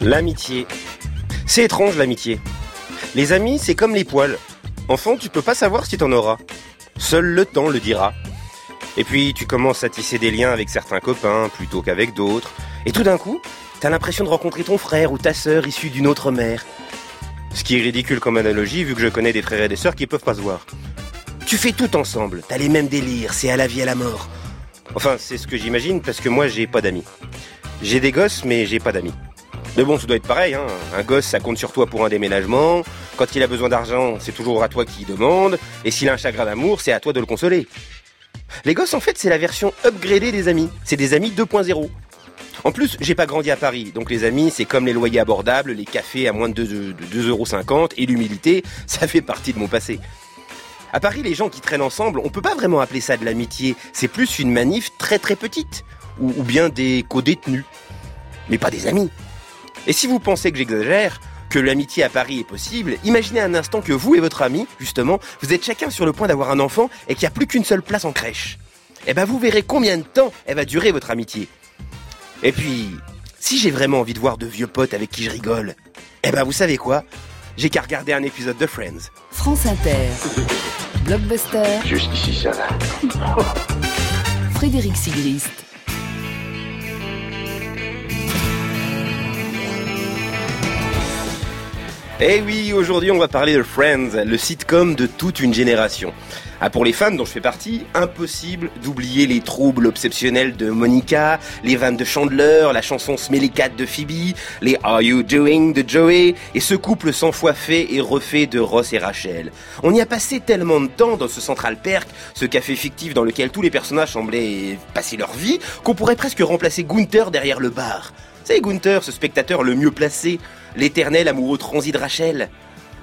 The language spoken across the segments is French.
L'amitié. C'est étrange l'amitié. Les amis, c'est comme les poils. Enfant, tu peux pas savoir si t'en auras. Seul le temps le dira. Et puis, tu commences à tisser des liens avec certains copains plutôt qu'avec d'autres. Et tout d'un coup, t'as l'impression de rencontrer ton frère ou ta sœur issue d'une autre mère. Ce qui est ridicule comme analogie, vu que je connais des frères et des sœurs qui peuvent pas se voir. Tu fais tout ensemble, t'as les mêmes délires, c'est à la vie à la mort. Enfin, c'est ce que j'imagine parce que moi j'ai pas d'amis. J'ai des gosses, mais j'ai pas d'amis. Mais bon, ça doit être pareil, hein. Un gosse, ça compte sur toi pour un déménagement. Quand il a besoin d'argent, c'est toujours à toi qu'il demande. Et s'il a un chagrin d'amour, c'est à toi de le consoler. Les gosses, en fait, c'est la version upgradée des amis. C'est des amis 2.0. En plus, j'ai pas grandi à Paris, donc les amis, c'est comme les loyers abordables, les cafés à moins de 2,50€ et l'humilité, ça fait partie de mon passé. À Paris, les gens qui traînent ensemble, on peut pas vraiment appeler ça de l'amitié. C'est plus une manif très très petite. Ou, bien des co-détenus. Mais pas des amis. Et si vous pensez que j'exagère, que l'amitié à Paris est possible, imaginez un instant que vous et votre ami, justement, vous êtes chacun sur le point d'avoir un enfant et qu'il n'y a plus qu'une seule place en crèche. Eh ben vous verrez combien de temps elle va durer votre amitié. Et puis, si j'ai vraiment envie de voir de vieux potes avec qui je rigole, eh ben vous savez quoi? J'ai qu'à regarder un épisode de Friends. France Inter. Blockbuster. Jusqu'ici, ça va. Frédéric Sigrist. Eh oui, aujourd'hui on va parler de Friends, le sitcom de toute une génération. Ah, pour les fans dont je fais partie, impossible d'oublier les troubles obsessionnels de Monica, les vannes de Chandler, la chanson Smelly Cat de Phoebe, les Are You Doing de Joey, et ce couple cent fois fait et refait de Ross et Rachel. On y a passé tellement de temps dans ce Central Perk, ce café fictif dans lequel tous les personnages semblaient passer leur vie, qu'on pourrait presque remplacer Gunther derrière le bar. C'est Gunther, ce spectateur le mieux placé, l'éternel amoureux transi de Rachel.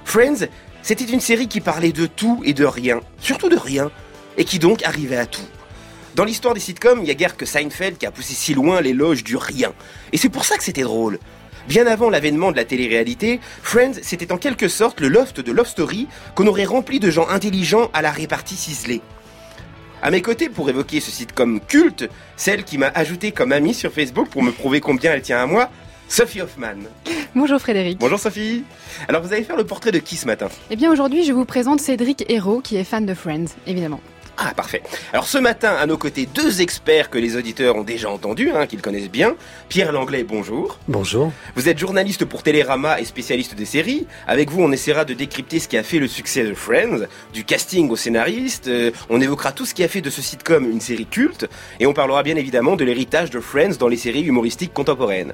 Friends, c'était une série qui parlait de tout et de rien, surtout de rien, et qui donc arrivait à tout. Dans l'histoire des sitcoms, il y a guère que Seinfeld qui a poussé si loin l'éloge du rien. Et c'est pour ça que c'était drôle. Bien avant l'avènement de la télé-réalité, Friends, c'était en quelque sorte le loft de Love Story qu'on aurait rempli de gens intelligents à la répartie ciselée. À mes côtés, pour évoquer ce sitcom culte, celle qui m'a ajouté comme amie sur Facebook pour me prouver combien elle tient à moi, Sophie Hoffman. Bonjour Frédéric. Bonjour Sophie. Alors vous allez faire le portrait de qui ce matin? Eh bien aujourd'hui je vous présente Cédric Hérault qui est fan de Friends, évidemment. Ah parfait. Alors ce matin, à nos côtés, deux experts que les auditeurs ont déjà entendus, hein, qu'ils connaissent bien. Pierre Langlais, bonjour. Bonjour. Vous êtes journaliste pour Télérama et spécialiste des séries. Avec vous, on essaiera de décrypter ce qui a fait le succès de Friends, du casting au scénariste. Euh, on évoquera tout ce qui a fait de ce sitcom une série culte. Et on parlera bien évidemment de l'héritage de Friends dans les séries humoristiques contemporaines.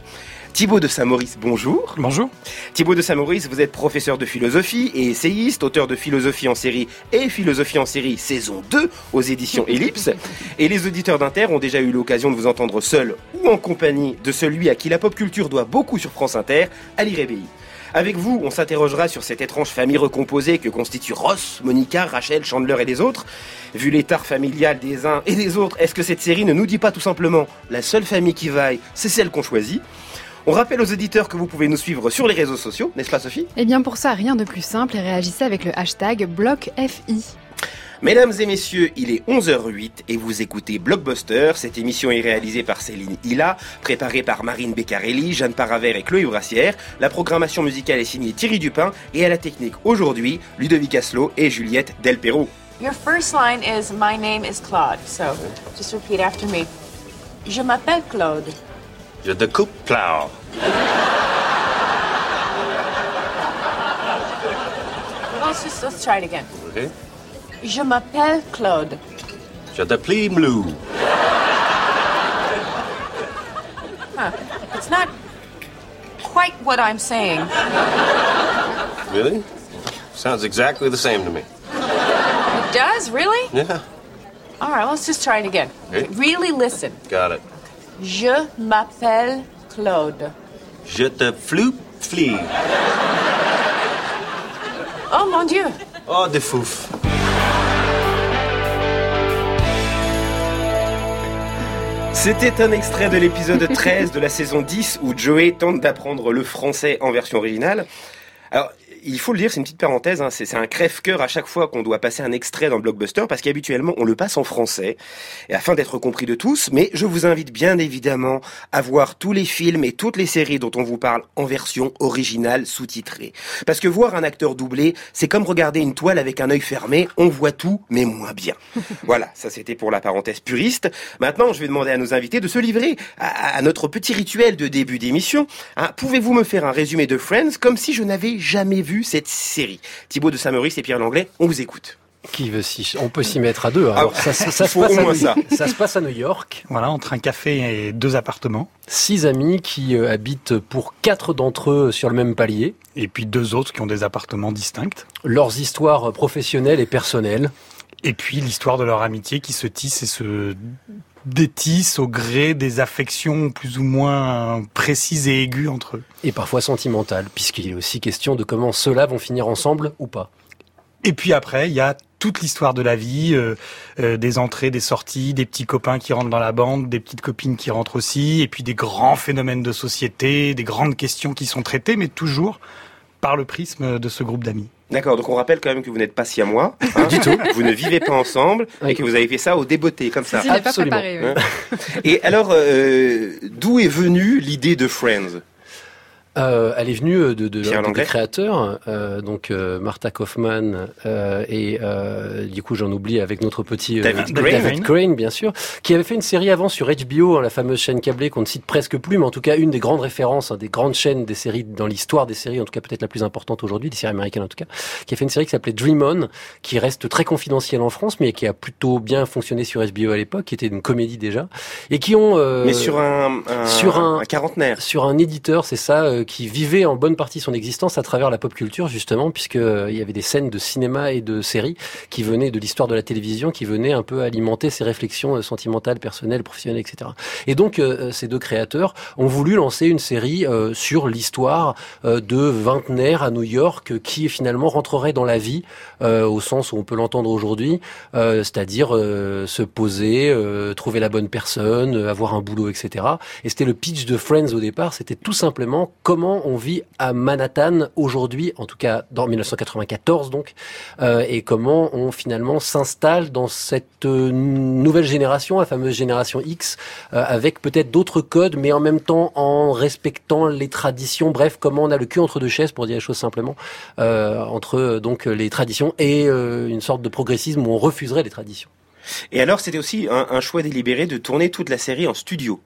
Thibaut de Saint-Maurice, bonjour. Bonjour. Thibaut de Saint-Maurice, vous êtes professeur de philosophie et essayiste, auteur de philosophie en série et philosophie en série saison 2 aux éditions Ellipse. Et les auditeurs d'Inter ont déjà eu l'occasion de vous entendre seul ou en compagnie de celui à qui la pop culture doit beaucoup sur France Inter, Ali Rebéi. Avec vous, on s'interrogera sur cette étrange famille recomposée que constituent Ross, Monica, Rachel, Chandler et les autres. Vu l'état familial des uns et des autres, est-ce que cette série ne nous dit pas tout simplement la seule famille qui vaille, c'est celle qu'on choisit? On rappelle aux auditeurs que vous pouvez nous suivre sur les réseaux sociaux, n'est-ce pas Sophie? Eh bien pour ça, rien de plus simple et réagissez avec le hashtag BlockFI. Mesdames et messieurs, il est 11h08 et vous écoutez Blockbuster. Cette émission est réalisée par Céline Hilla, préparée par Marine Beccarelli, Jeanne Paravert et Chloé Brassière. La programmation musicale est signée Thierry Dupin et à la technique aujourd'hui, Ludovic Aslo et Juliette Delperro. Your first line is My name is Claude. So just repeat after me. Je m'appelle Claude. Je découpe plow. Let's just let's try it again. Okay. Je m'appelle Claude. Je déplie blue. Huh. It's not quite what I'm saying. Really? Sounds exactly the same to me. It does, really? Yeah. All right, let's just try it again. Okay. Really listen. Got it. Je m'appelle Claude. Je te floop flee. Oh mon Dieu. Oh, des fouf. C'était un extrait de l'épisode 13 de la saison 10 où Joey tente d'apprendre le français en version originale. Alors, il faut le dire, c'est une petite parenthèse, hein, c'est un crève-cœur à chaque fois qu'on doit passer un extrait dans le blockbuster, parce qu'habituellement on le passe en français, et afin d'être compris de tous, mais je vous invite bien évidemment à voir tous les films et toutes les séries dont on vous parle en version originale sous-titrée. Parce que voir un acteur doublé, c'est comme regarder une toile avec un œil fermé, on voit tout, mais moins bien. voilà, ça c'était pour la parenthèse puriste. Maintenant, je vais demander à nos invités de se livrer à, à notre petit rituel de début d'émission. Hein, Pouvez-vous me faire un résumé de Friends comme si je n'avais jamais vu cette série Thibaut de Saint-Maurice et Pierre Langlais, on vous écoute. Qui veut s'y... On peut s'y mettre à deux. hein. Alors, Ah, ça, se- ça passe à moins New- ça. ça se passe à New York. Voilà, entre un café et deux appartements. Six amis qui euh, habitent pour quatre d'entre eux sur le même palier. Et puis deux autres qui ont des appartements distincts. Leurs histoires professionnelles et personnelles. Et puis l'histoire de leur amitié qui se tisse et se détisse au gré des affections plus ou moins précises et aiguës entre eux. Et parfois sentimentales, puisqu'il est aussi question de comment ceux-là vont finir ensemble ou pas. Et puis après, il y a toute l'histoire de la vie, euh, euh, des entrées, des sorties, des petits copains qui rentrent dans la bande, des petites copines qui rentrent aussi, et puis des grands phénomènes de société, des grandes questions qui sont traitées, mais toujours par le prisme de ce groupe d'amis. D'accord, donc on rappelle quand même que vous n'êtes pas siamois. Hein, du tout. Vous ne vivez pas ensemble et que vous avez fait ça au débeauté, comme ça. L'ai pas Absolument. préparé. oui. Hein Et alors, euh, d'où est venue l'idée de Friends? Euh, elle est venue euh, de, de, de- des créateurs, euh, donc euh, Martha Kaufman euh, et euh, du coup j'en oublie avec notre petit David David Crane. Bien sûr, qui avait fait une série avant sur HBO, hein, la fameuse chaîne câblée qu'on ne cite presque plus, mais en tout cas une des grandes références, hein, des grandes chaînes des séries dans l'histoire des séries, en tout cas peut-être la plus importante aujourd'hui, des séries américaines en tout cas, qui a fait une série qui s'appelait Dream On, qui reste très confidentielle en France, mais qui a plutôt bien fonctionné sur HBO à l'époque, qui était une comédie déjà, et qui ont euh, Mais sur un, un, sur un- quarantenaire. sur un éditeur, c'est ça, qui vivait en bonne partie son existence à travers la pop culture justement, puisque euh, y avait des scènes de cinéma et de séries qui venaient de l'histoire de la télévision, qui venaient un peu alimenter ses réflexions euh, sentimentales, personnelles, professionnelles, etc. Et donc euh, ces deux créateurs ont voulu lancer une série sur l'histoire de vingtenaires à New York qui finalement rentrerait dans la vie au sens où on peut l'entendre aujourd'hui, c'est-à-dire se poser, trouver la bonne personne, avoir un boulot, etc. Et c'était le pitch de Friends au départ, c'était tout simplement comment on vit à Manhattan aujourd'hui, en tout cas dans 1994 donc, euh, et comment on finalement s'installe dans cette euh, nouvelle génération, la fameuse génération X, euh, avec peut-être d'autres codes, mais en même temps en respectant les traditions. Bref, comment on a le cul entre deux chaises, pour dire les choses simplement, entre donc les traditions et une sorte de progressisme où on refuserait les traditions. Et alors, c'était aussi un choix délibéré de tourner toute la série en studio.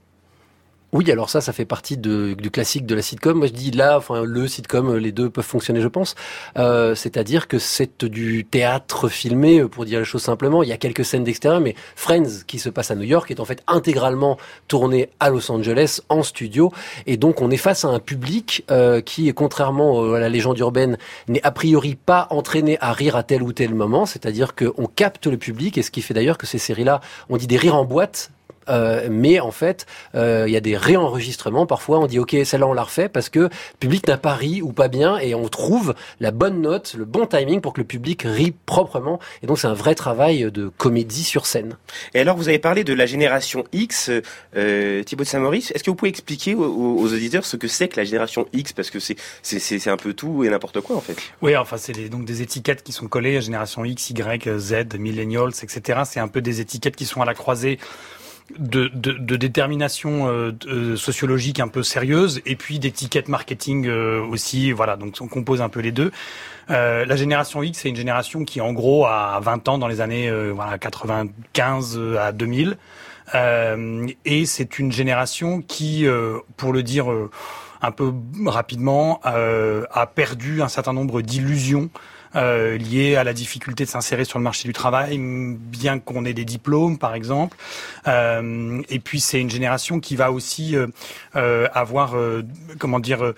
Oui, alors ça, ça fait partie de, du classique de la sitcom. Moi, je dis là, enfin, le sitcom, les deux peuvent fonctionner, je pense. Euh, C'est-à-dire que c'est du théâtre filmé, pour dire les choses simplement. Il y a quelques scènes d'extérieur, mais Friends, qui se passe à New York, est en fait intégralement tourné à Los Angeles, en studio. Et donc, on est face à un public euh, qui, contrairement à la légende urbaine, n'est a priori pas entraîné à rire à tel ou tel moment. C'est-à-dire qu'on capte le public, et ce qui fait d'ailleurs que ces séries-là, on dit des rires en boîte, euh, mais en fait, euh, il y a des réenregistrements. Parfois, on dit OK, celle-là on la refait parce que le public n'a pas ri ou pas bien, et on trouve la bonne note, le bon timing pour que le public rit proprement. Et donc, c'est un vrai travail de comédie sur scène. Et alors, vous avez parlé de la génération X, euh, Thibaut de Saint-Maurice. Est-ce que vous pouvez expliquer aux, aux auditeurs ce que c'est que la génération X? Parce que c'est un peu tout et n'importe quoi, en fait. Oui, enfin, c'est donc des étiquettes qui sont collées, génération X, Y, Z, millennials, etc. C'est un peu des étiquettes qui sont à la croisée de, de, de détermination euh, de- sociologique un peu sérieuse et puis d'étiquettes marketing euh, aussi. Voilà, donc on compose un peu les deux. Euh, la génération X, c'est une génération qui, en gros, a 20 ans dans les années euh, voilà, 95 à 2000. Euh, et c'est une génération qui, euh, pour le dire euh, un peu rapidement, euh, a perdu un certain nombre d'illusions euh, liées à la difficulté de s'insérer sur le marché du travail, bien qu'on ait des diplômes, par exemple. Euh, et puis c'est une génération qui va aussi euh, euh, avoir, euh, comment dire, euh,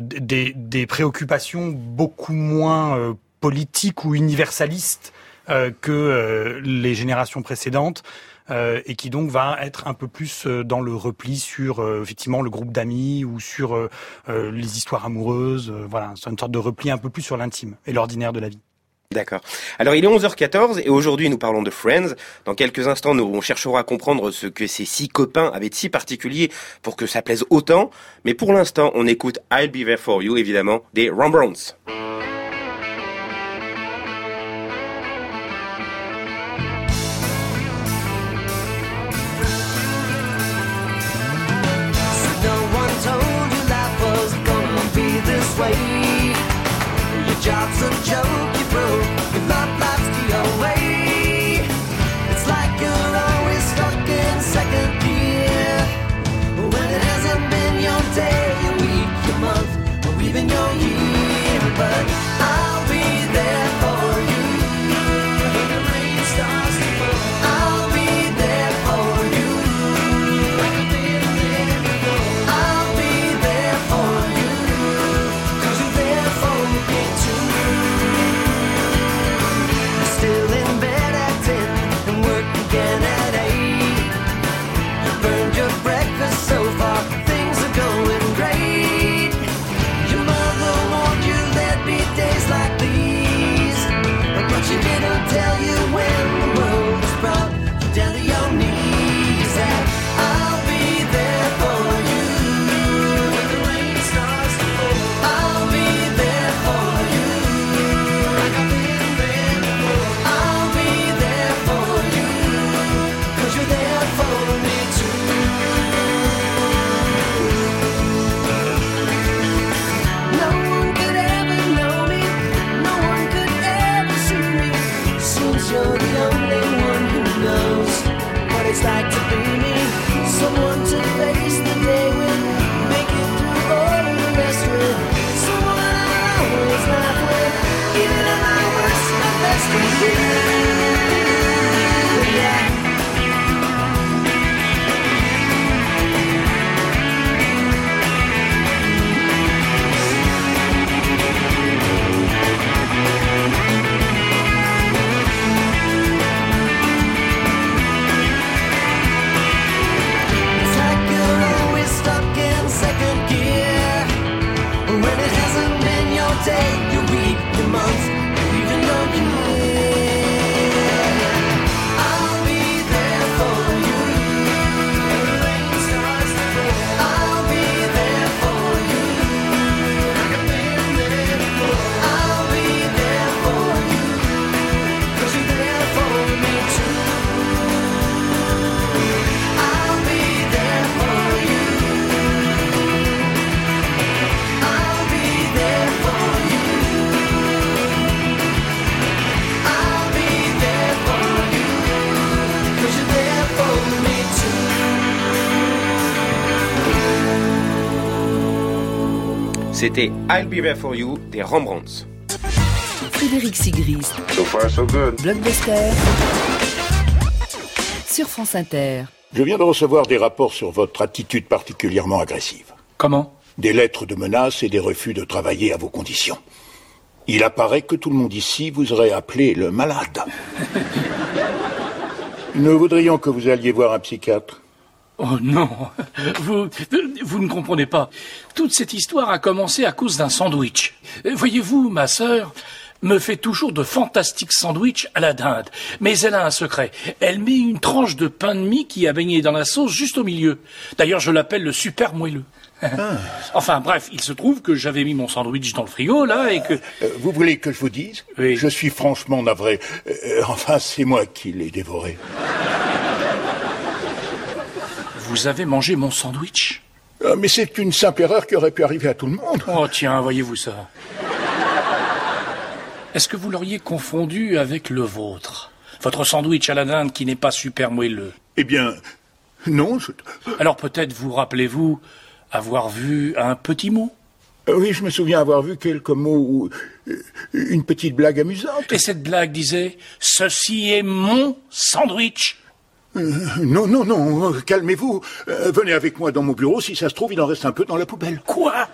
des, des préoccupations beaucoup moins politiques ou universalistes que les générations précédentes. Euh, et qui donc va être un peu plus euh, dans le repli sur euh, effectivement le groupe d'amis ou sur les histoires amoureuses. voilà, c'est une sorte de repli un peu plus sur l'intime et l'ordinaire de la vie. D'accord. Alors il est 11h14 et aujourd'hui nous parlons de Friends. Dans quelques instants nous chercherons à comprendre ce que ces six copains avaient de si particulier pour que ça plaise autant. Mais pour l'instant on écoute I'll Be There For You évidemment des Rembrandts. Your job's a joke, you broke. C'était I'll Be There For You des Rembrandts. Frédéric Sigrist. So far, so good. Blockbuster. Sur France Inter. Je viens de recevoir des rapports sur votre attitude particulièrement agressive. Comment? Des lettres de menaces et des refus de travailler à vos conditions. Il apparaît que tout le monde ici vous aurait appelé le malade. Nous voudrions que vous alliez voir un psychiatre? Oh non, vous, vous ne comprenez pas. Toute cette histoire a commencé à cause d'un sandwich. Voyez-vous, ma sœur me fait toujours de fantastiques sandwichs à la dinde. Mais elle a un secret. Elle met une tranche de pain de mie qui a baigné dans la sauce juste au milieu. D'ailleurs, je l'appelle le super moelleux. Enfin bref, il se trouve que j'avais mis mon sandwich dans le frigo là et que... Euh, vous voulez que je vous dise Oui. Je suis franchement navré. Euh, enfin, c'est moi qui l'ai dévoré. Vous avez mangé mon sandwich Euh, mais c'est une simple erreur qui aurait pu arriver à tout le monde. Oh tiens, voyez-vous ça. Est-ce que vous l'auriez confondu avec le vôtre? Votre sandwich à la dinde qui n'est pas super moelleux. Eh bien, non. je- Alors peut-être vous rappelez-vous avoir vu un petit mot? Euh, oui, je me souviens avoir vu quelques mots ou euh, une petite blague amusante. Et cette blague disait « Ceci est mon sandwich Euh, non, non, non, calmez-vous. Euh, venez avec moi dans mon bureau. Si ça se trouve, il en reste un peu dans la poubelle. ». Quoi?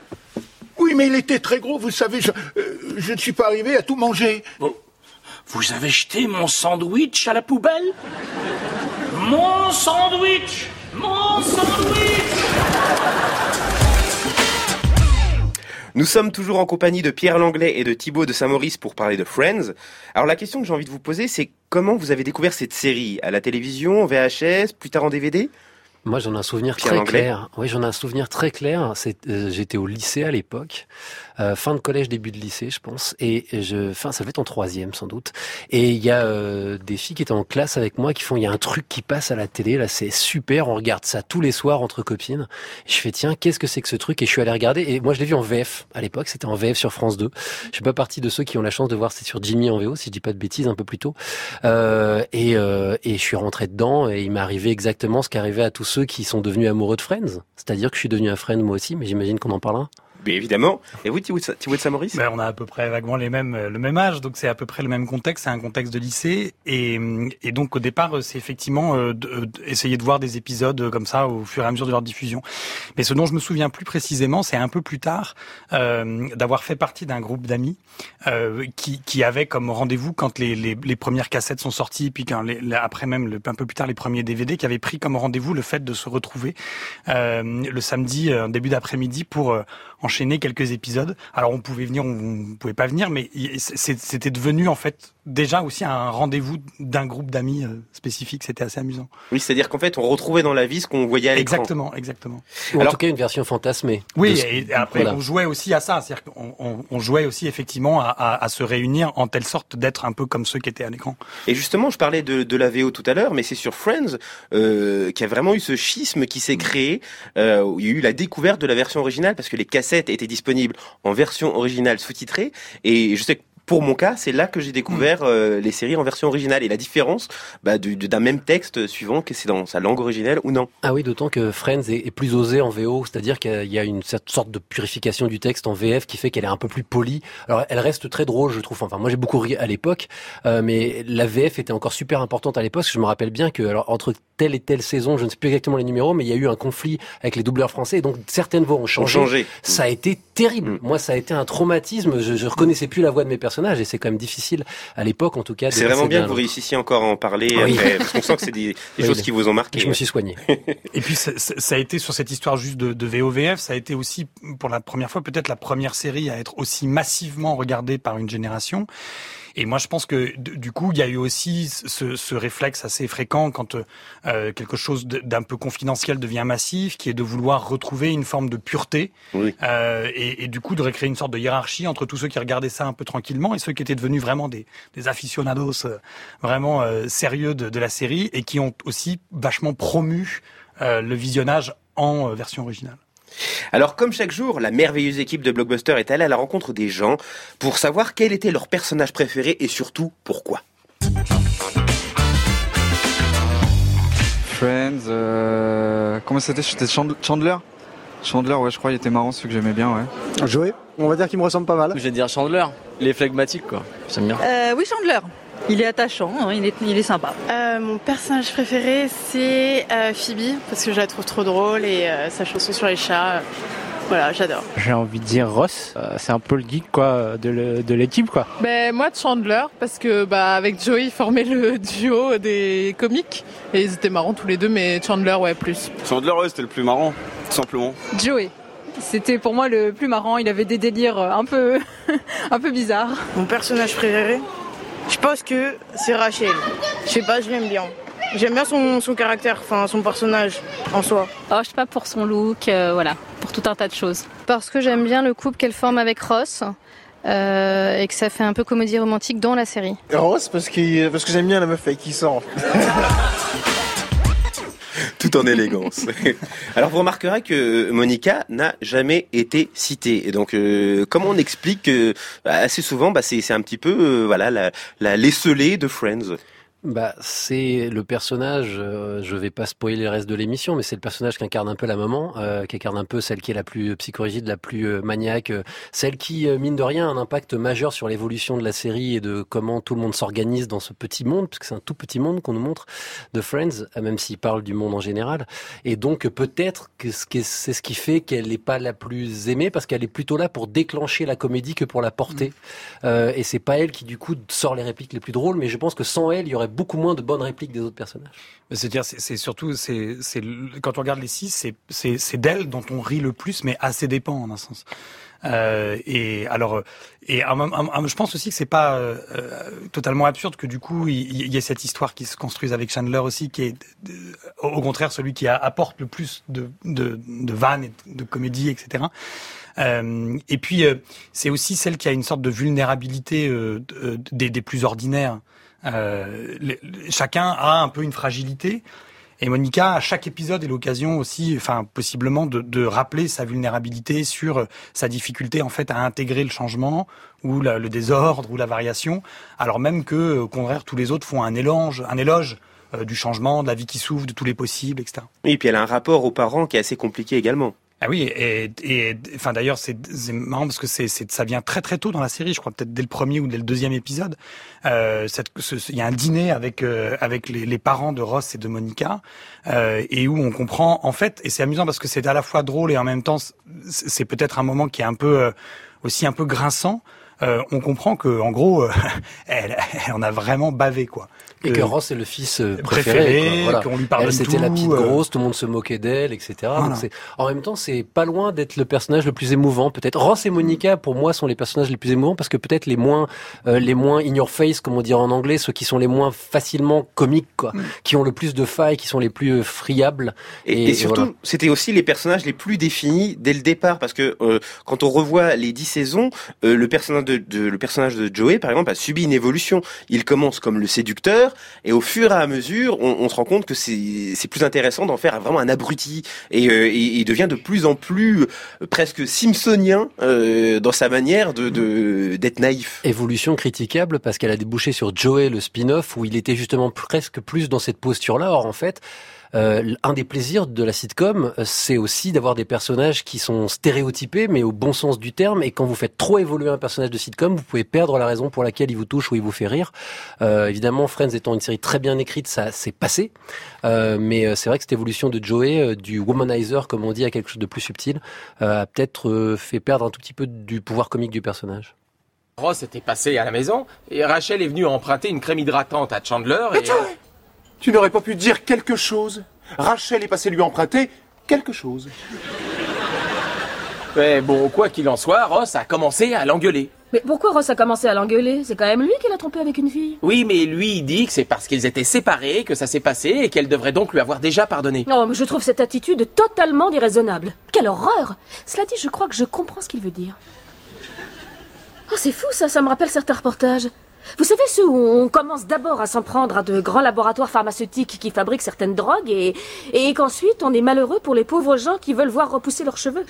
Oui, mais il était très gros, vous savez. Je, euh, je ne suis pas arrivé à tout manger. Bon, Vous avez jeté mon sandwich à la poubelle? Mon sandwich Mon sandwich Nous sommes toujours en compagnie de Pierre Langlais et de Thibaut de Saint-Maurice pour parler de Friends. Alors la question que j'ai envie de vous poser, c'est comment vous avez découvert cette série? À la télévision, en VHS, plus tard en DVD Moi, j'en ai un souvenir Pierre très Langlais. clair. Oui, j'en ai un souvenir très clair. Euh, j'étais au lycée à l'époque, euh, fin de collège, début de lycée, je pense. Et je, fin, ça devait être en troisième sans doute. Et il y a euh, des filles qui étaient en classe avec moi qui font, il y a un truc qui passe à la télé, là, c'est super. On regarde ça tous les soirs entre copines. Je fais, tiens, qu'est-ce que c'est que ce truc? Et je suis allé regarder. Et moi, je l'ai vu en VF à l'époque. C'était en VF sur France 2. Je suis pas partie de ceux qui ont la chance de voir c'est sur Jimmy en VO, si je dis pas de bêtises, un peu plus tôt. Euh, et, euh, et je suis rentré dedans et il m'est arrivé exactement ce qui arrivait à tous ceux qui sont devenus amoureux de Friends. C'est-à-dire que je suis devenu un friend moi aussi, mais j'imagine qu'on en parlera. Mais évidemment. Et vous, Thibaut de Saint-Maurice Ben, on a à peu près vaguement les mêmes, euh, le même âge, donc c'est à peu près le même contexte, c'est un contexte de lycée, et, et donc au départ euh, c'est effectivement euh, euh, essayer de voir des épisodes comme ça au fur et à mesure de leur diffusion. Mais ce dont je me souviens plus précisément, c'est un peu plus tard euh, d'avoir fait partie d'un groupe d'amis euh, qui, qui avait comme rendez-vous quand les, les, les premières cassettes sont sorties, puis quand les, après même un peu plus tard les premiers DVD, qui avait pris comme rendez-vous le fait de se retrouver le samedi début d'après-midi pour enchaîner quelques épisodes. Alors on pouvait venir, on, on pouvait pas venir, mais c'était devenu en fait déjà aussi un rendez-vous d'un groupe d'amis euh, spécifique. C'était assez amusant. Oui, c'est-à-dire qu'en fait, on retrouvait dans la vie ce qu'on voyait à l'écran. Exactement, exactement. Ou en Alors- tout cas une version fantasmée. Oui, ce- et après voilà. on jouait aussi à ça, c'est-à-dire qu'on on, on jouait aussi effectivement à, à, à se réunir en telle sorte d'être un peu comme ceux qui étaient à l'écran. Et justement, je parlais de, de la VO tout à l'heure, mais c'est sur Friends euh, qu'il y a vraiment eu ce schisme qui s'est créé, euh, où il y a eu la découverte de la version originale, parce que les cassettes étaient disponibles en version originale sous-titrée, et je sais que pour mon cas, c'est là que j'ai découvert euh, les séries en version originale et la différence bah, du- du- d'un même texte suivant que c'est dans sa langue originale ou non. Ah oui, d'autant que Friends est, est plus osé en VO, c'est-à-dire qu'il y a une certaine sorte de purification du texte en VF qui fait qu'elle est un peu plus polie. Alors elle reste très drôle, je trouve. Enfin, moi j'ai beaucoup ri à l'époque, euh, mais la VF était encore super importante à l'époque. Je me rappelle bien que alors entre telle et telle saison, je ne sais plus exactement les numéros, mais il y a eu un conflit avec les doubleurs français, et donc certaines voix ont Ont changé. changé. Ça a été terrible. Mm. Moi, ça a été un traumatisme. Je, je reconnaissais plus la voix de mes personnages, et c'est quand même difficile à l'époque, en tout cas. C'est vraiment bien que vous réussissiez encore à en parler, Oui. après, parce qu'on sent que c'est des, des Oui, choses qui vous ont marqué. Je me suis soigné. Et puis ça, ça- ça a été sur cette histoire juste de, de VOVF, ça a été aussi pour la première fois peut-être la première série à être aussi massivement regardée par une génération. Et moi, je pense que du coup, il y a eu aussi ce, ce réflexe assez fréquent quand euh, quelque chose d'un peu confidentiel devient massif, qui est de vouloir retrouver une forme de pureté Oui. euh, et, et du coup de recréer une sorte de hiérarchie entre tous ceux qui regardaient ça un peu tranquillement et ceux qui étaient devenus vraiment des, des aficionados euh, vraiment euh, sérieux de, de la série et qui ont aussi vachement promu euh, le visionnage en euh, version originale. Alors, comme chaque jour, la merveilleuse équipe de Blockbuster est allée à la rencontre des gens pour savoir quel était leur personnage préféré et surtout pourquoi. Friends, euh, comment c'était? C'était Chand- Chandler? Chandler, ouais, je crois, il était marrant, celui que j'aimais bien, ouais. Joey, on va dire qu'il me ressemble pas mal. Je vais dire Chandler. Il est phlegmatique, quoi. J'aime bien. Euh, oui, Chandler. Il est attachant, hein, il, est, il est sympa. Euh, mon personnage préféré, c'est euh, Phoebe, parce que je la trouve trop drôle et euh, sa chanson sur les chats, euh, voilà, j'adore. J'ai envie de dire Ross, Euh, c'est un peu le geek quoi de l'équipe quoi. Ben moi Chandler parce que bah avec Joey ils formaient le duo des comiques et ils étaient marrants tous les deux mais Chandler ouais plus. Chandler, ouais, c'était le plus marrant, tout simplement. Joey. C'était pour moi le plus marrant, il avait des délires un peu, un peu bizarres. Mon personnage préféré, je pense que c'est Rachel. Je sais pas, je l'aime bien. J'aime bien son, son caractère, enfin son personnage en soi. Oh, je sais pas pour son look, euh, voilà, pour tout un tas de choses. Parce que j'aime bien le couple qu'elle forme avec Ross euh, et que ça fait un peu comédie romantique dans la série. Ross, parce que, parce que j'aime bien la meuf avec qui il sort. tout en élégance. Alors vous remarquerez que Monica n'a jamais été citée. Et donc euh, comment on explique que bah, assez souvent bah, c'est un petit peu euh, voilà la, la de Friends. Bah, c'est le personnage. euh, je vais pas spoiler le reste de l'émission, mais c'est le personnage qui incarne un peu la maman, euh, qui incarne un peu celle qui est la plus psychorigide, la plus euh, maniaque, euh, celle qui euh, mine de rien a un impact majeur sur l'évolution de la série et de comment tout le monde s'organise dans ce petit monde, parce que c'est un tout petit monde qu'on nous montre de Friends, euh, même s'il parle du monde en général. Et donc peut-être que c'est ce qui fait qu'elle n'est pas la plus aimée, parce qu'elle est plutôt là pour déclencher la comédie que pour la porter. Euh, et c'est pas elle qui du coup sort les répliques les plus drôles, mais je pense que sans elle, il y aurait beaucoup moins de bonnes répliques des autres personnages. C'est-à-dire, c'est surtout, c'est, quand on regarde les six, c'est, d'elle dont on rit le plus, mais à ses dépens, en un sens. Euh, et alors, euh, et je pense aussi que c'est pas euh, totalement absurde que du coup, il, y ait cette histoire qui se construise avec Chandler aussi, qui est au contraire celui qui apporte le plus de, de, de vannes et de comédie, etc. Et puis, c'est aussi celle qui a une sorte de vulnérabilité de- des plus ordinaires. Euh, chacun a un peu une fragilité. Et Monica, à chaque épisode, est l'occasion aussi, enfin possiblement, de, de rappeler sa vulnérabilité sur euh, sa difficulté en fait à intégrer le changement ou le désordre ou la variation, alors même que, au contraire, tous les autres font un éloge, un éloge euh, du changement, de la vie qui s'ouvre, de tous les possibles, etc. Oui, et puis elle a un rapport aux parents qui est assez compliqué également. Ah oui, et, et enfin d'ailleurs c'est marrant parce que c'est ça vient très très tôt dans la série, je crois peut-être dès le premier ou dès le deuxième épisode. Euh, il y a un dîner avec euh, avec les, parents de Ross et de Monica euh, et où on comprend en fait et c'est amusant parce que c'est à la fois drôle et en même temps c'est peut-être un moment qui est un peu euh, aussi un peu grinçant. Euh, on comprend que en gros euh, elle, elle en a vraiment bavé quoi. Et que Euh, Ross est le fils euh, préféré. voilà. qu'on lui pardonne Elle, c'était la petite euh. grosse, tout le monde se moquait d'elle, etc. Voilà. Donc c'est- en même temps, c'est pas loin d'être le personnage le plus émouvant. Peut-être Ross et Monica, pour moi, sont les personnages les plus émouvants parce que peut-être les moins, euh, les moins in your face, comme on dirait en anglais, ceux qui sont les moins facilement comiques, quoi, qui ont le plus de failles, qui sont les plus friables. Et, et surtout, voilà. c'était aussi les personnages les plus définis dès le départ, parce que euh, quand on revoit les dix saisons, euh, le personnage de, de- le personnage de Joey, par exemple, a subi une évolution. Il commence comme le séducteur, et au fur et à mesure, on, se rend compte que c'est plus intéressant d'en faire vraiment un abruti, et, euh, il devient de plus en plus euh, presque simpsonien euh, dans sa manière de- d'être naïf. Évolution critiquable parce qu'elle a débouché sur Joey, le spin-off, où il était justement presque plus dans cette posture-là. Or, en fait, euh, un des plaisirs de la sitcom, euh, c'est aussi d'avoir des personnages qui sont stéréotypés, mais au bon sens du terme. Et quand vous faites trop évoluer un personnage de sitcom, vous pouvez perdre la raison pour laquelle il vous touche ou il vous fait rire. Euh, évidemment, Friends étant une série très bien écrite, ça s'est passé. Euh, mais c'est vrai que cette évolution de Joey, euh, du womanizer, comme on dit, à quelque chose de plus subtil, euh, a peut-être euh, fait perdre un tout petit peu du pouvoir comique du personnage. Ross était passé à la maison et Rachel est venue emprunter une crème hydratante à Chandler et... Tu n'aurais pas pu dire quelque chose Rachel est passée lui emprunter quelque chose. Mais bon, quoi qu'il en soit, Ross a commencé à l'engueuler. Mais pourquoi Ross a commencé à l'engueuler? C'est quand même lui qui l'a trompé avec une fille. Oui, mais lui, il dit que c'est parce qu'ils étaient séparés que ça s'est passé et qu'elle devrait donc lui avoir déjà pardonné. Non, mais je trouve cette attitude totalement déraisonnable. Quelle horreur Cela dit, je crois que je comprends ce qu'il veut dire. Oh, c'est fou ça, ça me rappelle certains reportages. Vous savez, ceux où on commence d'abord à s'en prendre à de grands laboratoires pharmaceutiques qui fabriquent certaines drogues et, et qu'ensuite on est malheureux pour les pauvres gens qui veulent voir repousser leurs cheveux.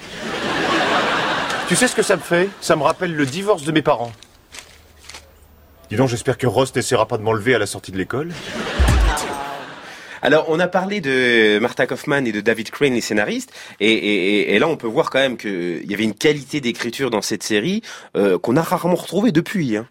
Tu sais ce que ça me fait? Ça me rappelle le divorce de mes parents. Dis donc, j'espère que Ross n'essaiera pas de m'enlever à la sortie de l'école. Alors, on a parlé de Martha Kaufman et de David Crane, les scénaristes, et, et- et là, on peut voir quand même qu'il y avait une qualité d'écriture dans cette série euh, qu'on a rarement retrouvée depuis. Hein.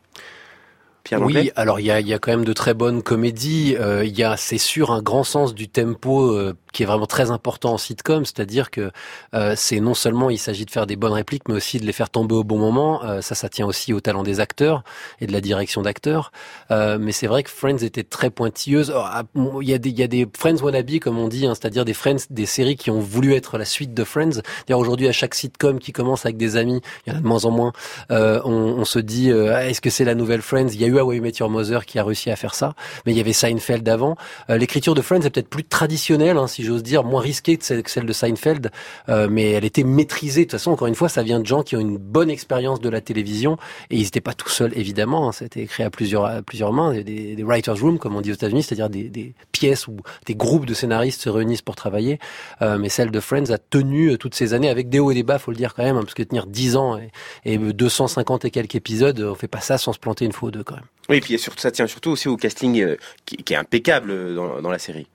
Oui, alors il y a, y a quand même de très bonnes comédies. Euh, il y a, c'est sûr, un grand sens du tempo euh, qui est vraiment très important en sitcom, c'est-à-dire que euh, c'est non seulement il s'agit de faire des bonnes répliques, mais aussi de les faire tomber au bon moment. Euh, ça, ça tient aussi au talent des acteurs et de la direction d'acteurs. Euh, mais c'est vrai que Friends était très pointilleuse. Alors, ah, Il y a des, y a des Friends wannabe, comme on dit, hein, c'est-à-dire des Friends, des séries qui ont voulu être la suite de Friends. D'ailleurs, aujourd'hui, à chaque sitcom qui commence avec des amis, il y en a de moins en moins, euh, on, on se dit, euh, est-ce que c'est la nouvelle Friends? Il y a eu How I Met Your Mother qui a réussi à faire ça, mais il y avait Seinfeld avant. Euh, L'écriture de Friends est peut-être plus traditionnelle, hein, si j'ose dire, moins risquée que celle, de Seinfeld, euh, mais elle était maîtrisée. De toute façon, encore une fois, ça vient de gens qui ont une bonne expérience de la télévision, et ils n'étaient pas tout seuls, évidemment. Hein, C'était écrit à plusieurs, à plusieurs mains, des, des, writers' rooms, comme on dit aux États-Unis, c'est-à-dire des, pièces où des groupes de scénaristes se réunissent pour travailler. Euh, mais celle de Friends a tenu euh, toutes ces années avec des hauts et des bas, faut le dire quand même, hein, parce que tenir 10 ans et, et 250 et quelques épisodes, on fait pas ça sans se planter une fois ou deux quand même. Oui, et puis ça tient surtout aussi au casting qui, est impeccable dans la série.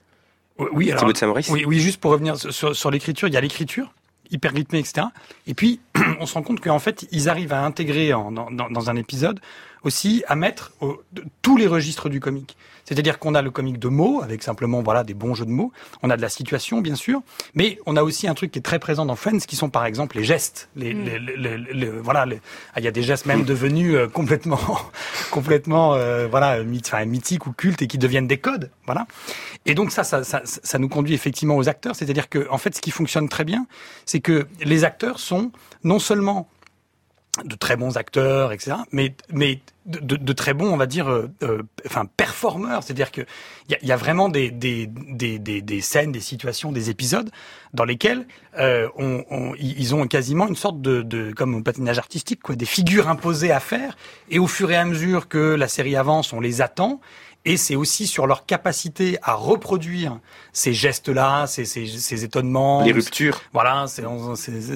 Oui, alors, oui, oui, juste pour revenir sur- l'écriture, il y a l'écriture, hyper rythmée, etc. Et puis, on se rend compte qu'en fait, ils arrivent à intégrer en- dans un épisode aussi à mettre au- de- tous les registres du comique. C'est-à-dire qu'on a le comique de mots, avec simplement voilà des bons jeux de mots. On a de la situation, bien sûr, mais on a aussi un truc qui est très présent dans Friends, qui sont par exemple les gestes. Les, Mm. les- les- voilà, les- ah, il y a des gestes même devenus euh, complètement, complètement, euh, voilà, myth- enfin, mythiques ou cultes et qui deviennent des codes. Voilà. Et donc ça, ça, ça, ça nous conduit effectivement aux acteurs. C'est-à-dire que, en fait, ce qui fonctionne très bien, c'est que les acteurs sont non seulement de très bons acteurs, etc. Mais mais de, de- de très bons, on va dire, euh, euh, enfin performeurs. C'est-à-dire que il y y a vraiment des des, des des des scènes, des situations, des épisodes dans lesquels euh, on, on- ils ont quasiment une sorte de, de comme au patinage artistique, quoi, des figures imposées à faire. Et au fur et à mesure que la série avance, on les attend. Et c'est aussi sur leur capacité à reproduire ces gestes-là, ces, ces, ces étonnements, Les ruptures. voilà, c'est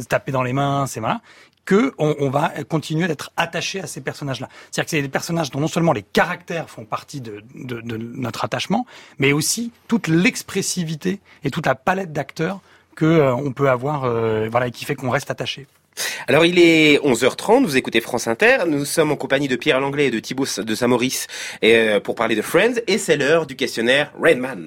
taper dans les mains, c'est voilà, que on, va continuer d'être attaché à ces personnages-là. C'est-à-dire que c'est des personnages dont non seulement les caractères font partie de, notre attachement, mais aussi toute l'expressivité et toute la palette d'acteurs que euh, on peut avoir, euh, voilà, et qui fait qu'on reste attaché. Alors il est 11h30, vous écoutez France Inter, nous sommes en compagnie de Pierre Langlais et de Thibaut de et, euh, pour parler de Friends et c'est l'heure du questionnaire Rainman.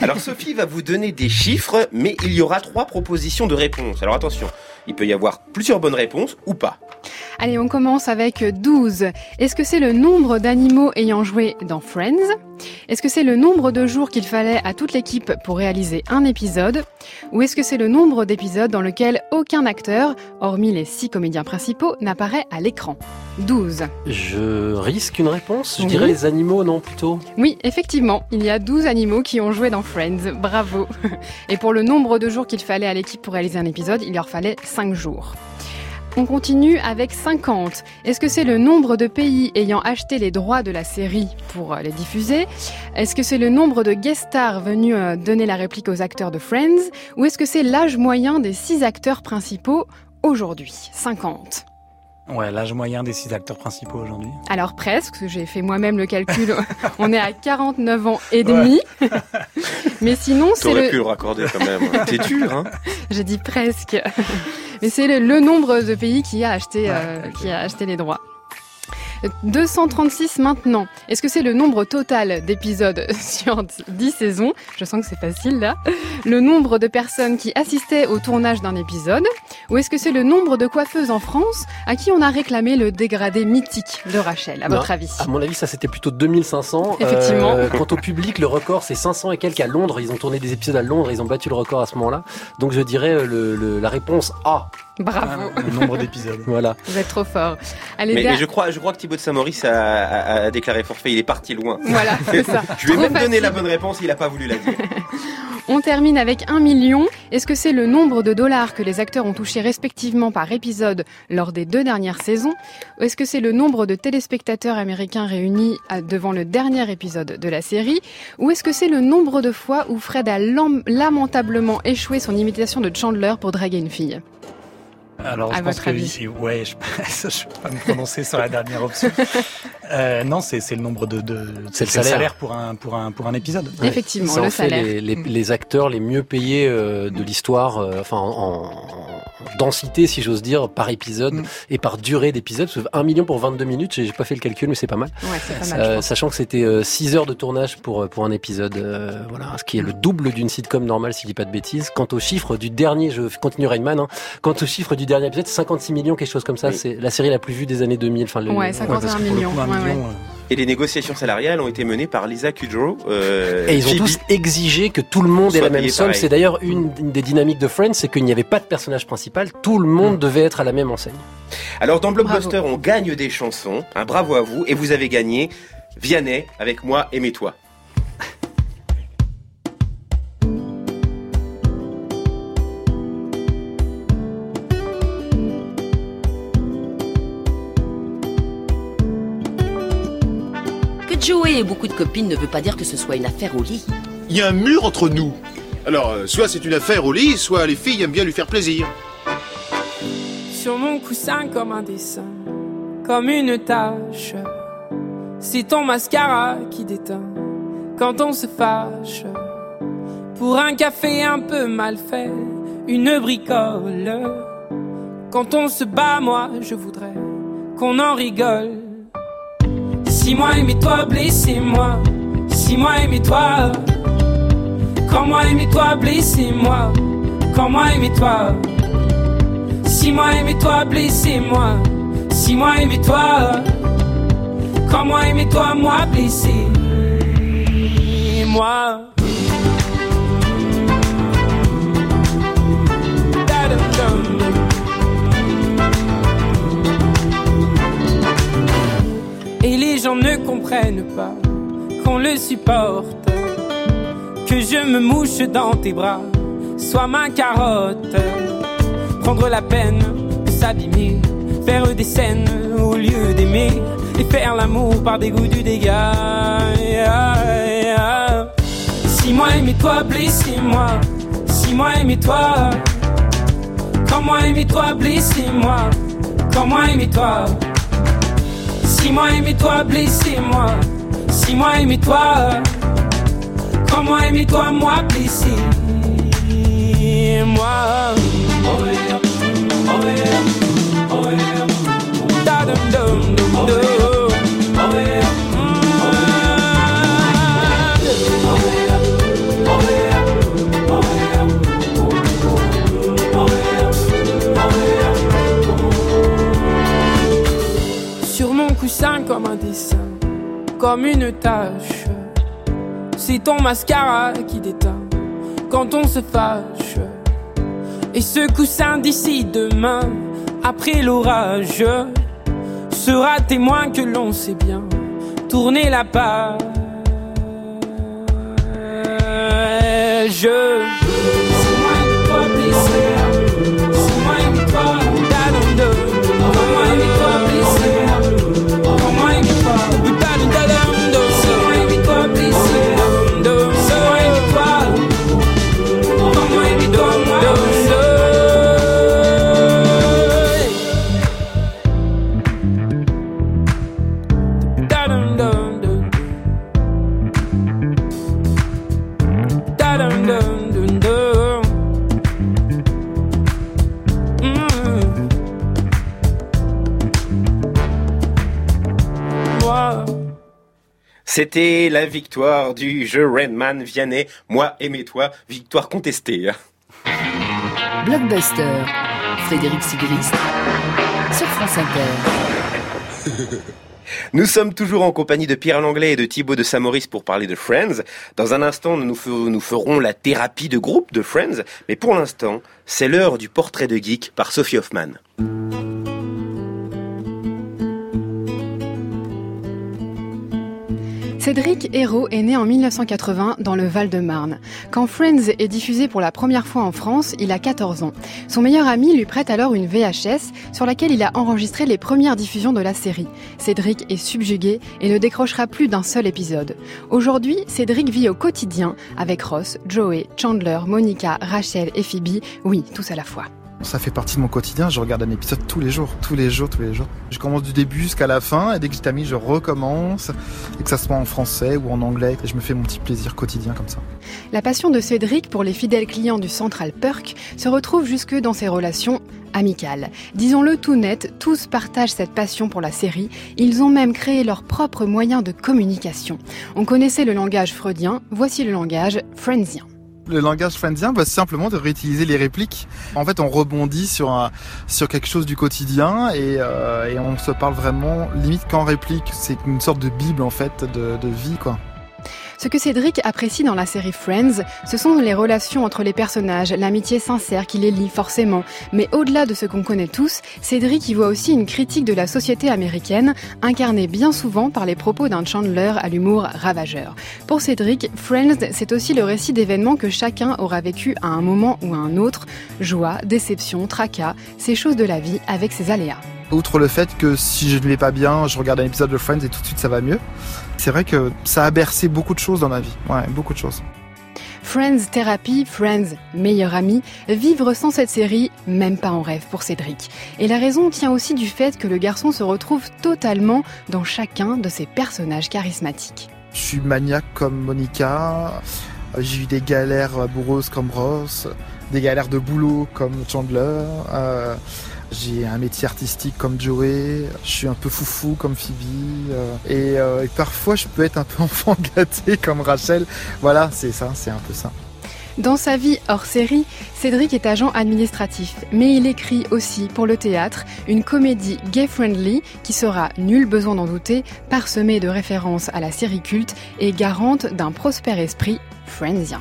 Alors Sophie va vous donner des chiffres, mais il y aura trois propositions de réponse. Alors attention, il peut y avoir plusieurs bonnes réponses ou pas. Allez, on commence avec 12. Est-ce que c'est le nombre d'animaux ayant joué dans Friends? Est-ce que c'est le nombre de jours qu'il fallait à toute l'équipe pour réaliser un épisode? Ou est-ce que c'est le nombre d'épisodes dans lequel aucun acteur, hormis les six comédiens principaux, n'apparaît à l'écran? 12. Je risque une réponse Je Oui. dirais les animaux, non, plutôt? Oui, effectivement, il y a 12 animaux qui ont joué dans Friends. Bravo. Et pour le nombre de jours qu'il fallait à l'équipe pour réaliser un épisode, il leur fallait 5 jours. On continue avec 50. Est-ce que c'est le nombre de pays ayant acheté les droits de la série pour euh, les diffuser? Est-ce que c'est le nombre de guest stars venus euh, donner la réplique aux acteurs de Friends? Ou est-ce que c'est l'âge moyen des six acteurs principaux aujourd'hui? 50. Ouais, l'âge moyen des six acteurs principaux aujourd'hui. Alors presque, j'ai fait moi-même le calcul, on est à 49 ans et demi. Mais sinon, c'est T'aurais le... pu le raccorder quand même. T'es dur, hein J'ai dit presque. Mais c'est le, le nombre de pays qui a acheté, euh, qui a acheté les droits. 236 maintenant. Est-ce que c'est le nombre total d'épisodes sur 10 saisons? Je sens que c'est facile là. Le nombre de personnes qui assistaient au tournage d'un épisode? Ou est-ce que c'est le nombre de coiffeuses en France à qui on a réclamé le dégradé mythique de Rachel, à Non, votre avis? À mon avis, ça c'était plutôt 2500. Effectivement. Euh, quant au public, le record c'est 500 et quelques à Londres. Ils ont tourné des épisodes à Londres, ils ont battu le record à ce moment-là. Donc je dirais euh, le, le- la réponse A. Bravo. Le nombre d'épisodes. Voilà. Vous êtes trop fort. Allez, mais, mais je crois, je crois que Thibaut de Samoris a, a- a déclaré forfait. Il est parti loin. Voilà, c'est ça. je lui ai Trop même donné facile. la bonne réponse. Il a pas voulu la dire. On termine avec 1 million. Est-ce que c'est le nombre de dollars que les acteurs ont touché respectivement par épisode lors des deux dernières saisons? Ou est-ce que c'est le nombre de téléspectateurs américains réunis devant le dernier épisode de la série? Ou est-ce que c'est le nombre de fois où Fred a lam- lamentablement échoué son imitation de Chandler pour draguer une fille? Alors, À je pense votre que avis ici- ouais, je, je vais pas me prononcer sur la dernière option. Euh, non, c'est c'est le nombre de, de C'est le salaire. pour un pour un pour un épisode. Ouais. Effectivement, Ça le en fait salaire. Les, les- Mm. les acteurs les mieux payés euh, de l'histoire, euh, enfin en, en- en densité si j'ose dire, par épisode Mm. et par durée d'épisode. 1 million pour 22 minutes, j'ai j'ai pas fait le calcul mais c'est pas mal. Ouais, c'est pas mal. Euh, sachant que c'était 6 heures de tournage pour, euh, pour un épisode, euh, voilà, ce qui est le double d'une sitcom normale si je dis pas de bêtises. Quant au chiffre du dernier, je continue Rainman, hein, quant au chiffre du dernier épisode, 56 millions, quelque chose comme ça, c'est la série la plus vue des années 2000. Enfin, le, Ouais, 51 parce que pour le millions. coup, un ouais, million, ouais. Et les négociations salariales ont été menées par Lisa Kudrow. euh, Et ils ont Phoebe. tous exigé que tout le monde ait la même somme. C'est d'ailleurs une, une des dynamiques de Friends, c'est qu'il n'y avait pas de personnage principal. Tout le monde devait être à la même enseigne. Alors dans Blockbuster, on gagne des chansons. Un bravo à vous. Et vous avez gagné Vianney avec moi, aimez-toi. Joey ait beaucoup de copines ne veut pas dire que ce soit une affaire au lit. Il y a un mur entre nous. Alors, euh, soit c'est une affaire au lit, soit les filles aiment bien lui faire plaisir. Sur mon coussin comme un dessin, comme une tache. C'est ton mascara qui déteint quand on se fâche. Pour un café un peu mal fait, une bricole. Quand on se bat, moi, je voudrais qu'on en rigole. Si moi aimez-toi, blessez-moi. Si moi aimez-toi. Quand moi aimez-toi, blessez-moi. Quand moi aimez-toi. Si moi aimez-toi, blessez-moi. Si moi aimez-toi. Quand moi aimez-toi, moi blessez-moi. Les gens ne comprennent pas qu'on le supporte. Que je me mouche dans tes bras, sois ma carotte. Prendre la peine de s'abîmer, faire des scènes au lieu d'aimer. Et faire l'amour par dégoût du dégât. Si moi aimez-toi, blessez-moi. Si moi aimez-toi. Quand moi aimez-toi, blessez-moi. Quand moi aimez-toi. Si moi aimez-toi, blessez-moi. Si moi. Quand moi aimez-toi, moi blessez-moi? Oh yeah, oh oh comme une tache. C'est ton mascara qui déteint quand on se fâche. Et ce coussin d'ici demain, après l'orage, sera témoin que l'on sait bien tourner la page. C'était la victoire du jeu Redman Vianney. Moi, aimez-toi. Victoire contestée. Blockbuster, Frédéric Sigrist, sur France Inter. Nous sommes toujours en compagnie de Pierre Langlais et de Thibaut de Samoris pour parler de Friends. Dans un instant, nous, nous ferons la thérapie de groupe de Friends. Mais pour l'instant, c'est l'heure du portrait de geek par Sophie Hoffman. Cédric Hérault est né en 1980 dans le Val-de-Marne. Quand Friends est diffusé pour la première fois en France, il a 14 ans. Son meilleur ami lui prête alors une VHS sur laquelle il a enregistré les premières diffusions de la série. Cédric est subjugué et ne décrochera plus d'un seul épisode. Aujourd'hui, Cédric vit au quotidien avec Ross, Joey, Chandler, Monica, Rachel et Phoebe, oui, tous à la fois. Ça fait partie de mon quotidien, je regarde un épisode tous les jours, tous les jours, tous les jours. Je commence du début jusqu'à la fin et dès que j'ai terminé, je recommence, et que ça soit en français ou en anglais, et je me fais mon petit plaisir quotidien comme ça. La passion de Cédric pour les fidèles clients du Central Perk se retrouve jusque dans ses relations amicales. Disons-le tout net, tous partagent cette passion pour la série. Ils ont même créé leurs propres moyens de communication. On connaissait le langage freudien, voici le langage friendsien. Le langage friendsien, bah, c'est simplement de réutiliser les répliques. En fait, on rebondit sur sur quelque chose du quotidien et, euh, et on se parle vraiment limite qu'en réplique. C'est une sorte de bible en fait de, de vie quoi. Ce que Cédric apprécie dans la série Friends, ce sont les relations entre les personnages, l'amitié sincère qui les lie forcément. Mais au-delà de ce qu'on connaît tous, Cédric y voit aussi une critique de la société américaine, incarnée bien souvent par les propos d'un Chandler à l'humour ravageur. Pour Cédric, Friends, c'est aussi le récit d'événements que chacun aura vécu à un moment ou à un autre. Joie, déception, tracas, ces choses de la vie avec ses aléas. Outre le fait que si je ne vais pas bien, je regarde un épisode de Friends et tout de suite ça va mieux. C'est vrai que ça a bercé beaucoup de choses dans ma vie. Ouais, beaucoup de choses. Friends Therapy, Friends Meilleur Ami, vivre sans cette série, même pas en rêve pour Cédric. Et la raison tient aussi du fait que le garçon se retrouve totalement dans chacun de ses personnages charismatiques. Je suis maniaque comme Monica. J'ai eu des galères amoureuses comme Ross, des galères de boulot comme Chandler. Euh, J'ai un métier artistique comme Joey, je suis un peu foufou comme Phoebe, euh, et, euh, et parfois je peux être un peu enfant gâté comme Rachel. Voilà, c'est ça, c'est un peu ça. Dans sa vie hors série, Cédric est agent administratif, mais il écrit aussi pour le théâtre une comédie gay-friendly qui sera, nul besoin d'en douter, parsemée de références à la série culte et garante d'un prospère esprit friendsien.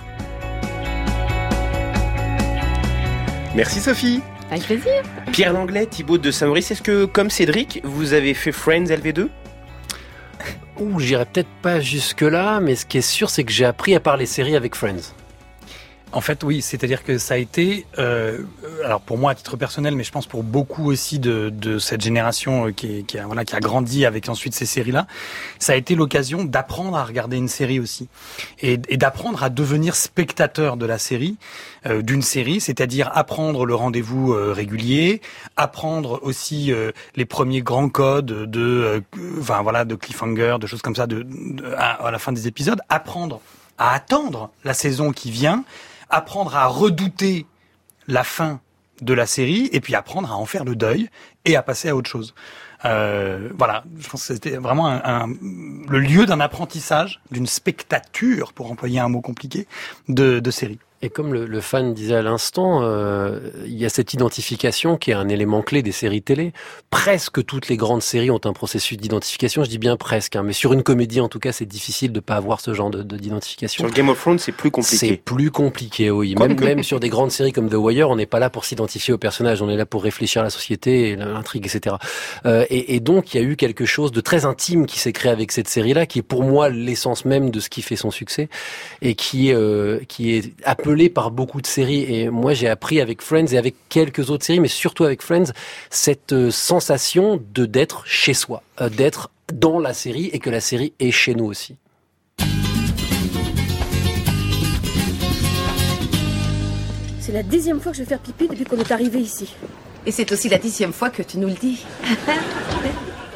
Merci Sophie. Avec plaisir. Pierre Langlais, Thibaut de Saint-Maurice, est-ce que comme Cédric, vous avez fait Friends LV2 Ouh, j'irai peut-être pas jusque-là, mais ce qui est sûr, c'est que j'ai appris à parler séries avec Friends. En fait, oui, c'est-à-dire que ça a été, euh, alors pour moi à titre personnel, mais je pense pour beaucoup aussi de, de cette génération euh, qui, qui, a, voilà, qui a grandi avec ensuite ces séries-là, ça a été l'occasion d'apprendre à regarder une série aussi. Et, et d'apprendre à devenir spectateur de la série, euh, d'une série, c'est-à-dire apprendre le rendez-vous euh, régulier, apprendre aussi euh, les premiers grands codes de, euh, enfin voilà, de cliffhanger, de choses comme ça, de, de- à la fin des épisodes, apprendre à attendre la saison qui vient, apprendre à redouter la fin de la série et puis apprendre à en faire le deuil et à passer à autre chose. Euh, voilà, je pense que c'était vraiment le lieu d'un apprentissage, d'une spectature, pour employer un mot compliqué, de série. Et comme le, le fan disait à l'instant, euh, il y a cette identification qui est un élément clé des séries télé. Presque toutes les grandes séries ont un processus d'identification. Je dis bien presque, hein, mais sur une comédie en tout cas, c'est difficile de pas avoir ce genre de de- d'identification. Sur Game of Thrones, c'est plus compliqué. C'est plus compliqué, oui. Même, même sur des grandes séries comme The Wire, on n'est pas là pour s'identifier aux personnages, on est là pour réfléchir à la société, l'intrigue, etc. Euh, et, et donc, il y a eu quelque chose de très intime qui s'est créé avec cette série-là, qui est pour moi l'essence même de ce qui fait son succès, et qui, euh, qui est appelé par beaucoup de séries. Et moi, j'ai appris avec Friends et avec quelques autres séries, mais surtout avec Friends, cette euh, sensation de d'être chez soi, euh, d'être dans la série et que la série est chez nous aussi. C'est la dixième fois que je vais faire pipi depuis qu'on est arrivé ici. Et c'est aussi la dixième fois que tu nous le dis.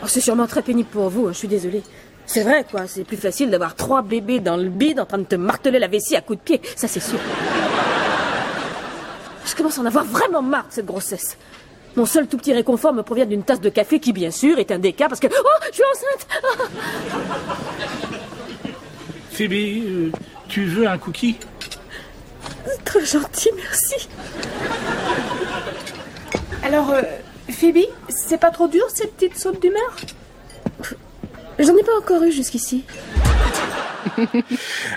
Oh, c'est sûrement très pénible pour vous, hein, je suis désolée. C'est vrai, quoi, c'est plus facile d'avoir trois bébés dans le bide en train de te marteler la vessie à coups de pied, ça c'est sûr. Je commence à en avoir vraiment marre de cette grossesse. Mon seul tout petit réconfort me provient d'une tasse de café qui, bien sûr, est un déca parce que... Oh, je suis enceinte Phoebe, euh, tu veux un cookie? Très gentil, merci. Alors, euh, Phoebe, c'est pas trop dur ces petites sautes d'humeur? J'en ai pas encore eu jusqu'ici.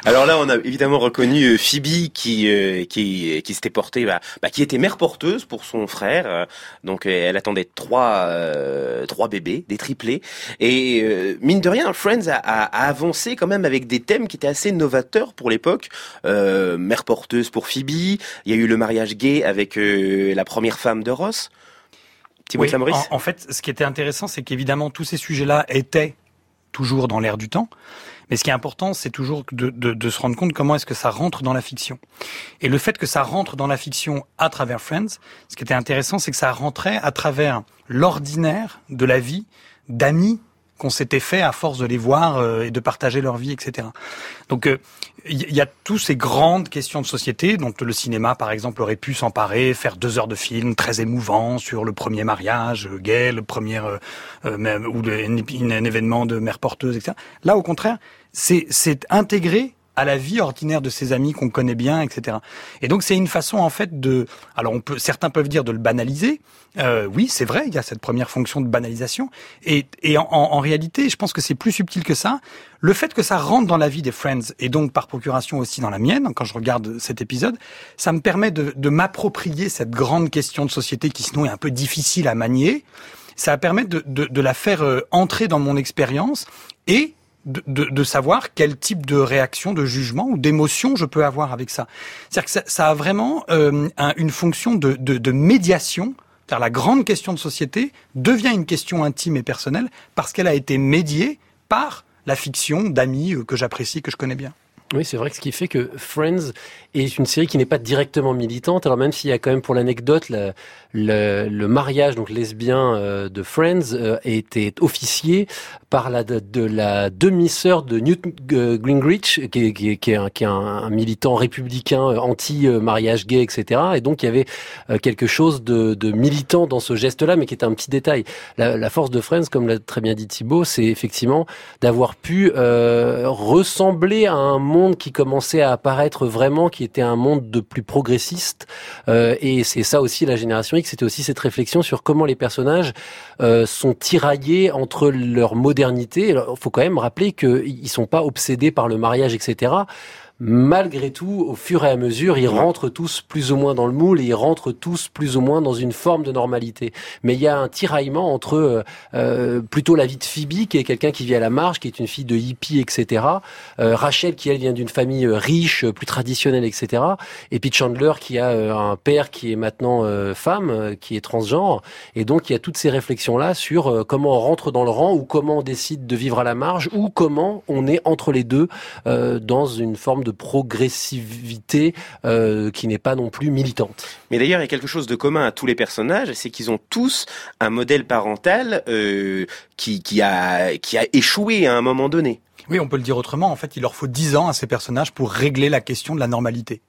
Alors là, on a évidemment reconnu euh, Phoebe qui euh, qui qui s'était portée, bah, bah, qui était mère porteuse pour son frère. Euh, Donc euh, elle attendait trois euh, trois bébés, des triplés. Et euh, mine de rien, Friends a, a, a avancé quand même avec des thèmes qui étaient assez novateurs pour l'époque. Euh, mère porteuse pour Phoebe. Il y a eu le mariage gay avec euh, la première femme de Ross. Thibaut Oui, en, en fait, ce qui était intéressant, c'est qu'évidemment, tous ces sujets-là étaient toujours dans l'air du temps. Mais ce qui est important, c'est toujours de, de- de se rendre compte comment est-ce que ça rentre dans la fiction. Et le fait que ça rentre dans la fiction à travers Friends, ce qui était intéressant, c'est que ça rentrait à travers l'ordinaire de la vie d'amis qu'on s'était fait à force de les voir euh, et de partager leur vie, etc. Donc euh, il y, y a tous ces grandes questions de société dont le cinéma, par exemple, aurait pu s'emparer, faire deux heures de film très émouvant sur le premier mariage euh, gay, le premier euh, euh, ou un, événement de mère porteuse, etc. Là, au contraire, c'est intégré à la vie ordinaire de ses amis qu'on connaît bien, etc. Et donc c'est une façon en fait de, alors on peut, certains peuvent dire de le banaliser. Euh, oui, c'est vrai, il y a cette première fonction de banalisation. Et, et en, en- en réalité, je pense que c'est plus subtil que ça. Le fait que ça rentre dans la vie des Friends et donc par procuration aussi dans la mienne, quand je regarde cet épisode, ça me permet de, de m'approprier cette grande question de société qui sinon est un peu difficile à manier. Ça va permettre de, de, de la faire euh, entrer dans mon expérience et de, de, savoir quel type de réaction, de jugement ou d'émotion je peux avoir avec ça. C'est-à-dire que ça, ça a vraiment euh, un- une fonction de, de, médiation. Car la grande question de société devient une question intime et personnelle parce qu'elle a été médiée par la fiction d'amis euh, que j'apprécie, que je connais bien. Oui, c'est vrai que ce qui fait que Friends est une série qui n'est pas directement militante. Alors même s'il y a quand même pour l'anecdote le, le, mariage donc lesbien euh, de Friends euh, était officié par la de, la demi-sœur de Newt Gingrich, qui est, qui qui est, un, qui est un, militant républicain anti-mariage gay, etc. Et donc il y avait quelque chose de, de militant dans ce geste-là, mais qui était un petit détail. La, la force de Friends, comme l'a très bien dit Thibault, c'est effectivement d'avoir pu ressembler à un monde qui commençait à apparaître vraiment, qui était un monde de plus progressiste. Euh, et c'est ça aussi la génération c'était aussi cette réflexion sur comment les personnages euh, sont tiraillés entre leur modernité. Il faut quand même rappeler qu'ils sont pas obsédés par le mariage, etc malgré tout, au fur et à mesure, ils rentrent tous plus ou moins dans le moule et ils rentrent tous plus ou moins dans une forme de normalité. Mais il y a un tiraillement entre euh, euh, plutôt la vie de Phoebe, qui est quelqu'un qui vit à la marge, qui est une fille de hippie, etc. Euh, Rachel, qui elle vient d'une famille riche, plus traditionnelle, etc. Et puis Chandler, qui a un père qui est maintenant femme, qui est transgenre. Et donc il y a toutes ces réflexions-là sur comment on rentre dans le rang ou comment on décide de vivre à la marge ou comment on est entre les deux dans une forme de progressivité euh, qui n'est pas non plus militante. Mais d'ailleurs, il y a quelque chose de commun à tous les personnages, c'est qu'ils ont tous un modèle parental euh, qui, qui, a, qui a échoué à un moment donné. Oui, on peut le dire autrement. En fait, il leur faut dix ans à ces personnages pour régler la question de la normalité.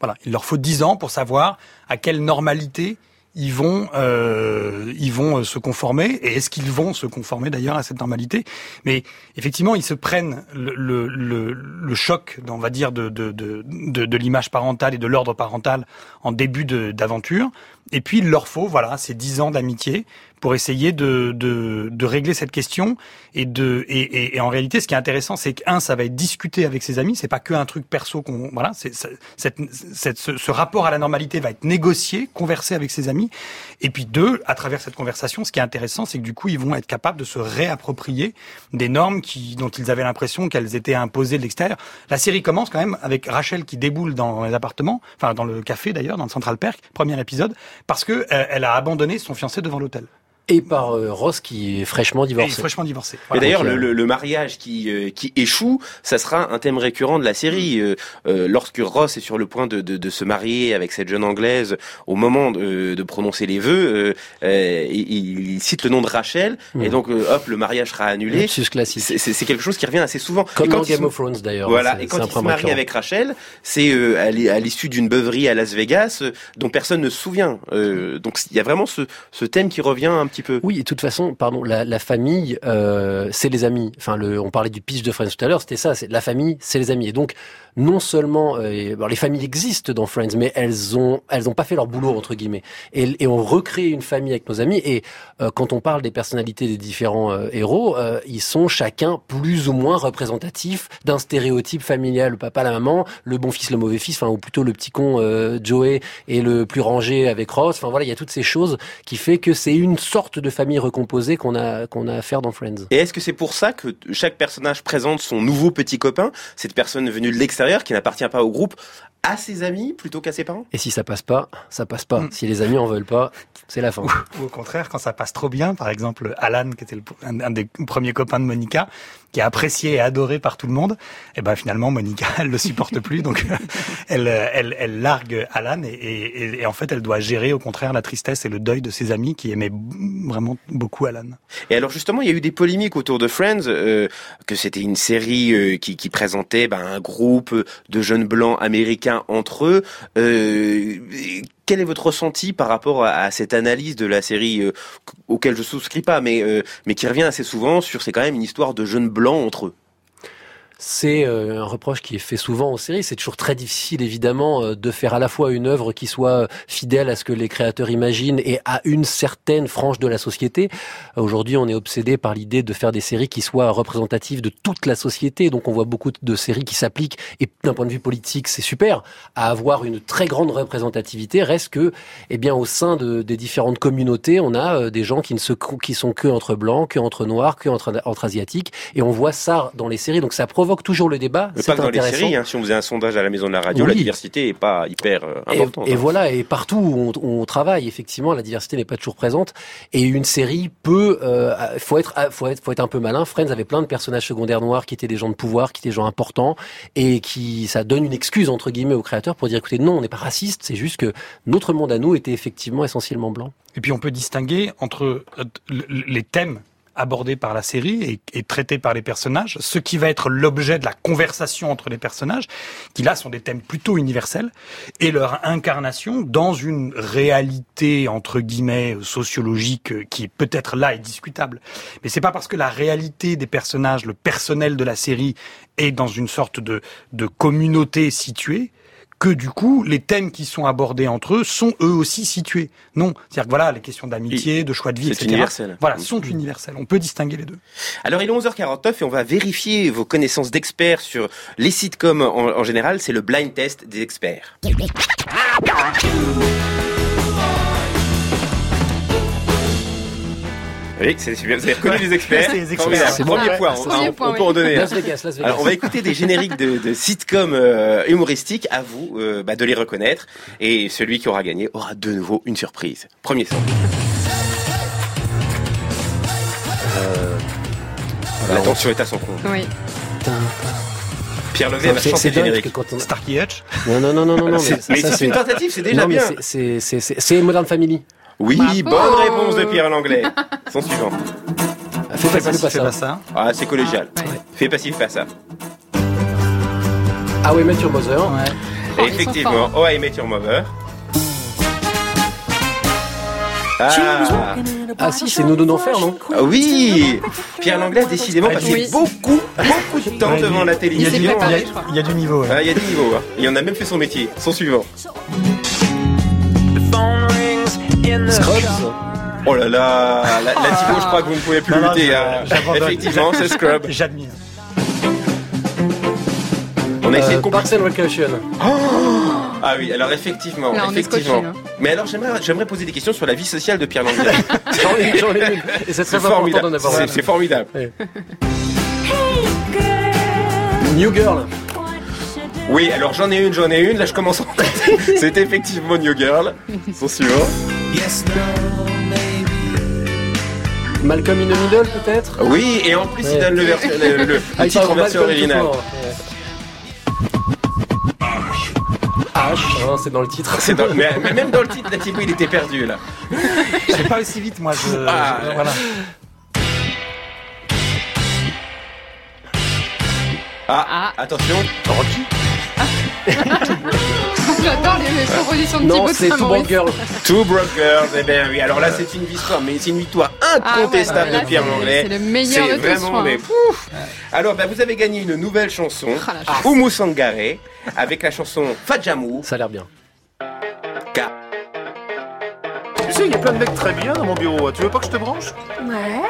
Voilà, il leur faut dix ans pour savoir à quelle normalité ils vont euh, ils vont euh, se conformer. Et est-ce qu'ils vont se conformer d'ailleurs à cette normalité? Mais effectivement ils se prennent le, le, le, choc on va dire de de, de, de, de l'image parentale et de l'ordre parental en début d'aventure. Et puis il leur faut voilà ces dix ans d'amitié pour essayer de, de, de, régler cette question et de et, et, et, en réalité ce qui est intéressant c'est qu'un ça va être discuté avec ses amis c'est pas que un truc perso qu'on voilà c'est cette, cette, ce, ce, rapport à la normalité va être négocié conversé avec ses amis. Et puis deux à travers cette conversation ce qui est intéressant c'est que du coup ils vont être capables de se réapproprier des normes qui dont ils avaient l'impression qu'elles étaient imposées de l'extérieur. La série commence quand même avec Rachel qui déboule dans les appartements enfin dans le café d'ailleurs dans le Central Perk premier épisode parce que euh, elle a abandonné son fiancé devant l'hôtel et par euh, Ross qui est fraîchement divorcé. Et fraîchement divorcé. Voilà. Et d'ailleurs, le, le, le, mariage qui, euh, qui échoue, ça sera un thème récurrent de la série. Euh, euh, lorsque Ross est sur le point de, de, de, se marier avec cette jeune anglaise, au moment de, de prononcer les vœux, euh, il, il, cite le nom de Rachel, mmh. et donc hop, le mariage sera annulé. C'est quelque chose qui revient assez souvent. Comme dans Game of Thrones d'ailleurs. Voilà. Et quand il se marie avec Rachel, c'est à l'issue d'une beuverie à Las Vegas dont personne ne se souvient. donc il y a vraiment ce, ce thème qui revient un Oui, et de toute façon, pardon, la, famille, euh, c'est les amis. Enfin, on parlait du pitch de Friends tout à l'heure, c'était ça. C'est la famille, c'est les amis. Et donc, non seulement, euh, les familles existent dans Friends, mais elles ont, elles pas fait leur boulot entre guillemets. Et, on recrée une famille avec nos amis. Et euh, quand on parle des personnalités des différents héros, ils sont chacun plus ou moins représentatifs d'un stéréotype familial. Le papa, la maman, le bon fils, le mauvais fils, enfin ou plutôt le petit con Joey et le plus rangé avec Ross. Enfin voilà, il y a toutes ces choses qui fait que c'est une sorte de famille recomposée qu'on a qu'on a à faire dans Friends. Et est-ce que c'est pour ça que chaque personnage présente son nouveau petit copain, cette personne venue de l'extérieur? qui n'appartient pas au groupe à ses amis plutôt qu'à ses parents? Et si ça passe pas, ça passe pas. Mm. Si les amis en veulent pas, c'est la fin. Ou, au contraire, quand ça passe trop bien, par exemple Alan, qui était le, un, un, des premiers copains de Monica, qui est apprécié et adoré par tout le monde, et ben finalement Monica elle le supporte plus, donc elle, elle, elle largue Alan et, et, et, en fait elle doit gérer au contraire la tristesse et le deuil de ses amis qui aimaient vraiment beaucoup Alan. Et alors justement il y a eu des polémiques autour de Friends, euh, que c'était une série euh, qui, qui, présentait ben, un groupe de jeunes blancs américains entre eux. Euh, quel est votre ressenti par rapport à, cette analyse de la série euh, auquel je souscris pas, mais euh, mais qui revient assez souvent sur c'est quand même une histoire de jeunes blancs entre eux? C'est euh, un reproche qui est fait souvent aux séries. C'est toujours très difficile, évidemment, euh, de faire à la fois une œuvre qui soit fidèle à ce que les créateurs imaginent et à une certaine frange de la société. Aujourd'hui, on est obsédé par l'idée de faire des séries qui soient représentatives de toute la société. Donc, on voit beaucoup de séries qui s'appliquent, et d'un point de vue politique, c'est super, à avoir une très grande représentativité. Reste que, eh bien, au sein de, des différentes communautés, on a euh, des gens qui ne se, qui sont que entre blancs, que entre noirs, que entre, entre asiatiques, et on voit ça dans les séries. Donc, ça provoque provoque toujours le débat. Mais C'est pas que dans les intéressant. séries, hein. si on faisait un sondage à la maison de la radio, la diversité est pas hyper euh, Et, importante. et hein. voilà, et partout où on, on travaille, effectivement, la diversité n'est pas toujours présente. Et une série peut, euh, faut être, faut être, faut être un peu malin. Friends avait plein de personnages secondaires noirs qui étaient des gens de pouvoir, qui étaient des gens importants, et qui, ça donne une excuse entre guillemets aux créateurs pour dire, écoutez, non, on n'est pas raciste. C'est juste que notre monde à nous était effectivement essentiellement blanc. Et puis on peut distinguer entre euh, les thèmes abordés par la série et, et traités par les personnages, ce qui va être l'objet de la conversation entre les personnages, qui là sont des thèmes plutôt universels, et leur incarnation dans une réalité entre guillemets sociologique qui peut-être là est discutable. Mais c'est pas parce que la réalité des personnages, le personnel de la série est dans une sorte de, de communauté située que du coup, les thèmes qui sont abordés entre eux sont eux aussi situés. Non, c'est-à-dire que voilà, les questions d'amitié, de choix de vie, etc. universel. Voilà, sont universelles. On peut distinguer les deux. Alors il est 11h49 et on va vérifier vos connaissances d'experts sur les sitcoms en, en général. C'est le blind test des experts. Oui, c'est bien. Vous avez reconnu les experts. C'est les experts. Formidable. C'est bon. Premier point. On, premier on- point, on peut oui. en donner. un. Las Vegas, Las Vegas. Alors on va écouter des génériques de, de sitcoms euh, humoristiques. À vous euh, bah, de les reconnaître. Et celui qui aura gagné aura de nouveau une surprise. Premier son. L'attention est à son compte. Oui. Pierre Levé va C'est- chanter le générique. que quand on... Starkey Hutch Non, non, non, non, non, ça- mais ça, c'est une tentative, c'est déjà Non, bien. C'est Modern Family. Oui, bonne réponse de Pierre Langlais. Son suivant. Fais pas ci, fais pas fais ça. pas ça. Ah, c'est collégial. Fais passif, pas ça. Ah ouais, Mathieu Mother. Et effectivement, Oh, I Met Your Mother. Ah, Ah si, c'est Nono d'enfer, non Ah oui Pierre Langlais a décidément passé Oui. beaucoup, beaucoup de temps Ouais, devant il- la il y a télévision. du- il y a- Il y a du niveau. ouais. Ah, il y a des niveaux. Hein. Il en a même fait son métier. Son suivant. Scrubs. Oh là là, la, la Thibaut, je crois que vous ne pouvez plus Non, non, lutter. je- hein. Effectivement, c'est Scrub. J'admire. On a essayé de Euh, comprendre. Recreation. Ah oui, alors effectivement, effectivement. Mais alors j'aimerais, j'aimerais poser des questions sur la vie sociale de Pierre Langlais. J'en ai, j'en ai une. Et c'est très important formidable. d'en avoir C'est, une. c'est formidable. New Girl. Oui, alors j'en ai une, j'en ai une. Là, je commence en C'est effectivement New Girl. Malcolm in the Middle, peut-être? Oui, et en plus, il Ouais. donne le, version- le, le- le Ah, il titre en version tout originale. court. H, hein, c'est dans le titre. C'est dans- mais, mais même dans le titre, la Thibaut, il était perdu là. Je vais pas aussi vite, moi. Je, Ah, je- voilà. Ah, attention. Rocky. J'adore les, les propositions de Non, c'est Two. Broke Girl. Two Broke Girls, eh bien oui. Alors là, c'est une victoire, mais c'est une victoire incontestable Ah ouais, de Pierre Langlais. c'est le meilleur de tous, vraiment, mais pouf. Alors, bah, vous avez gagné une nouvelle chanson, Ah, la chance. Oumou Sangaré, avec la chanson Fadjamou. Ça a l'air bien. Tu sais, il y a plein de mecs très bien dans mon bureau. Tu veux pas que je te branche? Ouais.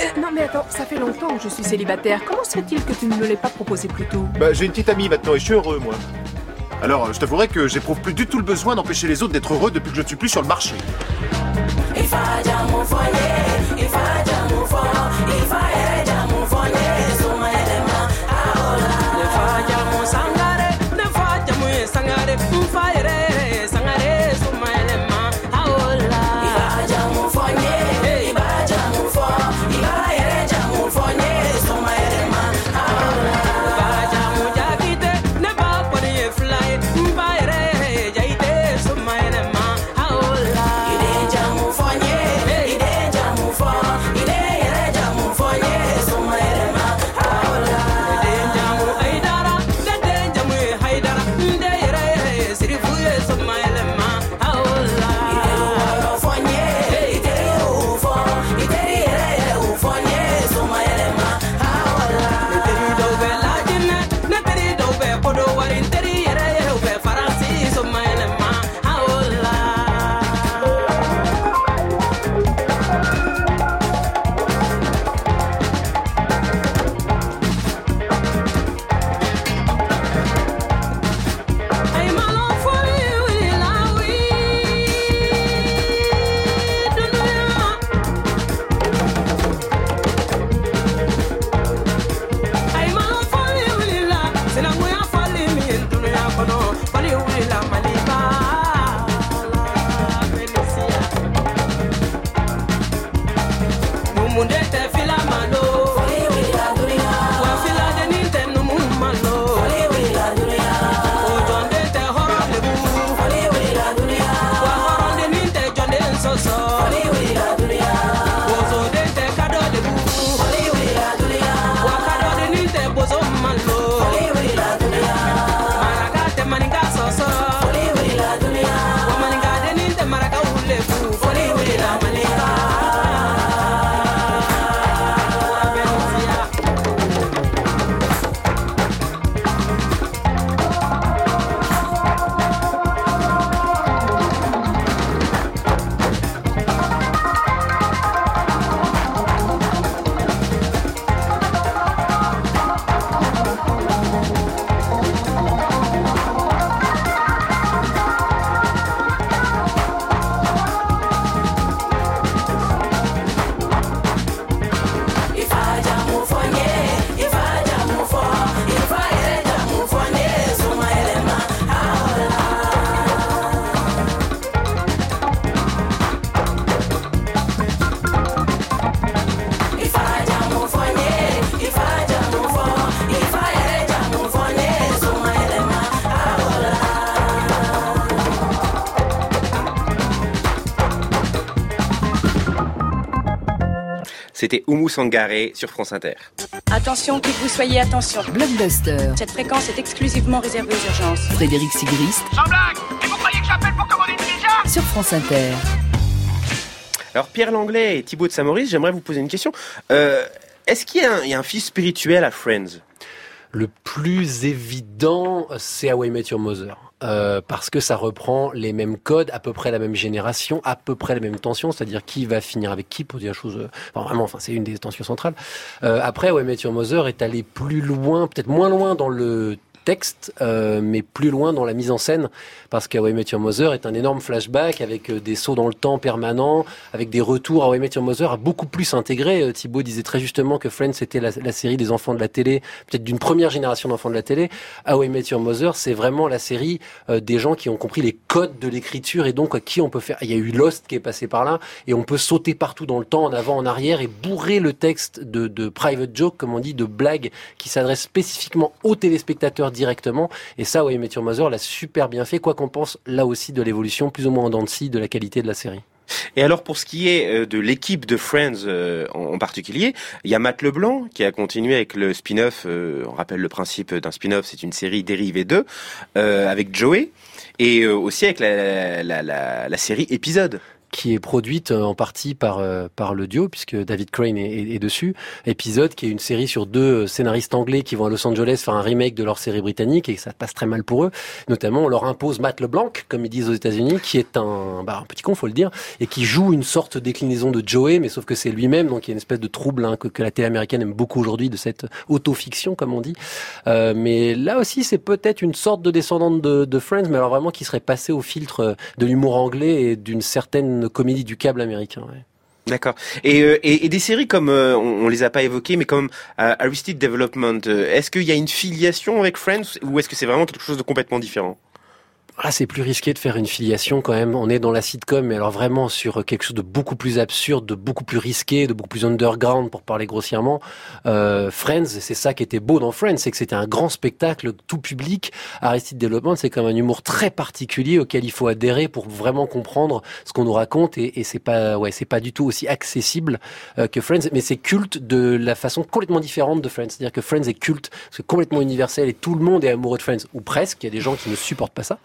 Euh, non mais attends, ça fait longtemps que je suis célibataire. Comment se fait-il que tu ne me l'aies pas proposé plus tôt? Bah, j'ai une petite amie maintenant et je suis heureux, moi. Alors, je t'avouerai que j'éprouve plus du tout le besoin d'empêcher les autres d'être heureux depuis que je ne suis plus sur le marché. C'était Oumu Sangaré sur France Inter. Attention, que vous soyez attention. Blockbuster. Cette fréquence est exclusivement réservée aux urgences. Frédéric Sigrist Sans blague Et vous croyez que j'appelle pour commander une pizza? Sur France Inter. Alors Pierre Langlais et Thibaut de Samoris, j'aimerais vous poser une question. Euh, Est-ce qu'il y, a un- il y a un fils spirituel à Friends? Le plus évident, c'est How I Met Your Mother. Euh, parce que ça reprend les mêmes codes, à peu près la même génération, à peu près les mêmes tensions, c'est-à-dire qui va finir avec qui pour dire la chose. euh, Enfin, vraiment, c'est une des tensions centrales. Euh, après, Met Your Mother est allé plus loin, peut-être moins loin dans le texte, euh, mais plus loin dans la mise en scène, parce I Met Your Mother est un énorme flashback avec euh, des sauts dans le temps permanents, avec des retours. I Met Your Mother a beaucoup plus intégré. Euh, Thibaut disait très justement que Friends était la, série des enfants de la télé, peut-être d'une première génération d'enfants de la télé. I Met Your Mother, c'est vraiment la série euh, des gens qui ont compris les codes de l'écriture et donc à qui on peut faire. Il y a eu Lost qui est passé par là et on peut sauter partout dans le temps, en avant, en arrière et bourrer le texte de, de private joke, comme on dit, de blagues qui s'adressent spécifiquement aux téléspectateurs directement. Et ça, How I Met Your Mother l'a super bien fait, quoi qu'on pense là aussi de l'évolution plus ou moins en dents de scie de la qualité de la série. Et alors pour ce qui est euh, de l'équipe de Friends euh, en particulier, il y a Matt Leblanc qui a continué avec le spin-off. euh, on rappelle le principe d'un spin-off, c'est une série dérivée d'eux euh, avec Joey et aussi avec la série épisode. Qui est produite euh, en partie par euh, par le duo puisque David Crane est, est- est dessus. Épisode qui est une série sur deux euh, scénaristes anglais qui vont à Los Angeles faire un remake de leur série britannique et ça passe très mal pour eux. Notamment, on leur impose Matt LeBlanc, comme ils disent aux États-Unis, qui est un bah, un petit con, faut le dire, et qui joue une sorte de déclinaison de Joey, mais sauf que c'est lui-même, donc il y a une espèce de trouble hein, que, que la télé américaine aime beaucoup aujourd'hui de cette autofiction, comme on dit. Euh, mais là aussi, c'est peut-être une sorte de descendante de, de Friends, mais alors vraiment qui serait passé au filtre de l'humour anglais et d'une certaine comédie du câble américain. D'accord. Et, euh, et des séries comme euh, on, on les a pas évoquées, mais comme euh, Aristide Development, euh, est-ce qu'il y a une filiation avec Friends ou est-ce que c'est vraiment quelque chose de complètement différent? Ah, c'est plus risqué de faire une filiation quand même. On est dans la sitcom, mais alors vraiment sur quelque chose de beaucoup plus absurde, de beaucoup plus risqué, de beaucoup plus underground pour parler grossièrement. Euh, Friends, c'est ça qui était beau dans Friends, c'est que c'était un grand spectacle, tout public. Aristide Development, c'est comme un humour très particulier auquel il faut adhérer pour vraiment comprendre ce qu'on nous raconte et, et c'est pas, ouais, c'est pas du tout aussi accessible euh, que Friends, mais c'est culte de la façon complètement différente de Friends. C'est-à-dire que Friends est culte, c'est complètement universel et tout le monde est amoureux de Friends, ou presque. Il y a des gens qui ne supportent pas ça.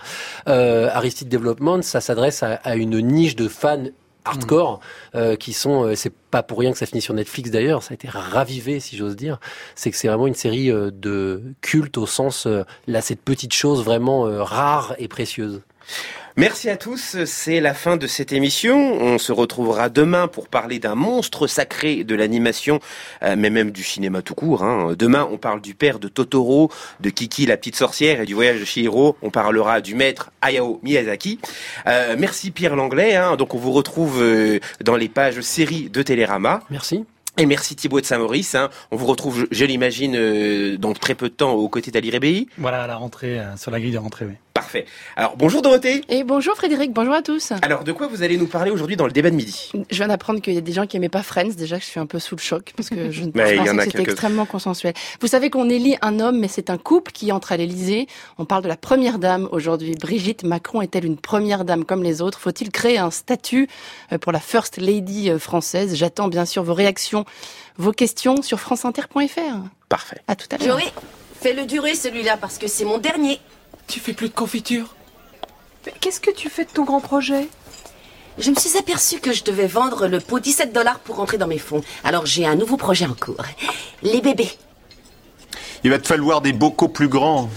Euh, Aristide Development, ça s'adresse à, à une niche de fans hardcore euh, qui sont euh, c'est pas pour rien que ça finit sur Netflix d'ailleurs ça a été ravivé si j'ose dire. C'est que c'est vraiment une série euh, de culte au sens euh, là cette petite chose vraiment euh, rare et précieuse Merci à tous, c'est la fin de cette émission. On se retrouvera demain pour parler d'un monstre sacré de l'animation, euh, mais même du cinéma tout court. hein. Demain, on parle du père de Totoro, de Kiki la petite sorcière et du voyage de Chihiro. On parlera du maître Hayao Miyazaki. Euh, merci Pierre Langlais. hein. Donc on vous retrouve euh, dans les pages séries de Télérama. Merci. Et merci Thibaut de Saint-Maurice. hein. On vous retrouve, je, je l'imagine, euh, dans très peu de temps aux côtés d'Ali Rebéi. Voilà, à la rentrée, euh, sur la grille de rentrée, oui. Parfait. Alors bonjour Dorothée. Et bonjour Frédéric, bonjour à tous. Alors de quoi vous allez nous parler aujourd'hui dans le débat de midi? Je viens d'apprendre qu'il y a des gens qui aimaient pas Friends. Déjà, je suis un peu sous le choc parce que je, pensais en a que c'était quelques- extrêmement consensuel. Vous savez qu'on élit un homme, mais c'est un couple qui entre à l'Élysée. On parle de la première dame aujourd'hui. Brigitte Macron est-elle une première dame comme les autres? Faut-il créer un statut euh, pour la First Lady euh, française? J'attends bien sûr vos réactions, vos questions sur franceinter.fr. Parfait. À tout à l'heure. Joey, fais-le durer celui-là parce que c'est mon dernier. Tu fais plus de confiture? Qu'est-ce que tu fais de ton grand projet? Je me suis aperçue que je devais vendre le pot 17 dollars pour rentrer dans mes fonds. Alors j'ai un nouveau projet en cours. Les bébés. Il va te falloir des bocaux plus grands.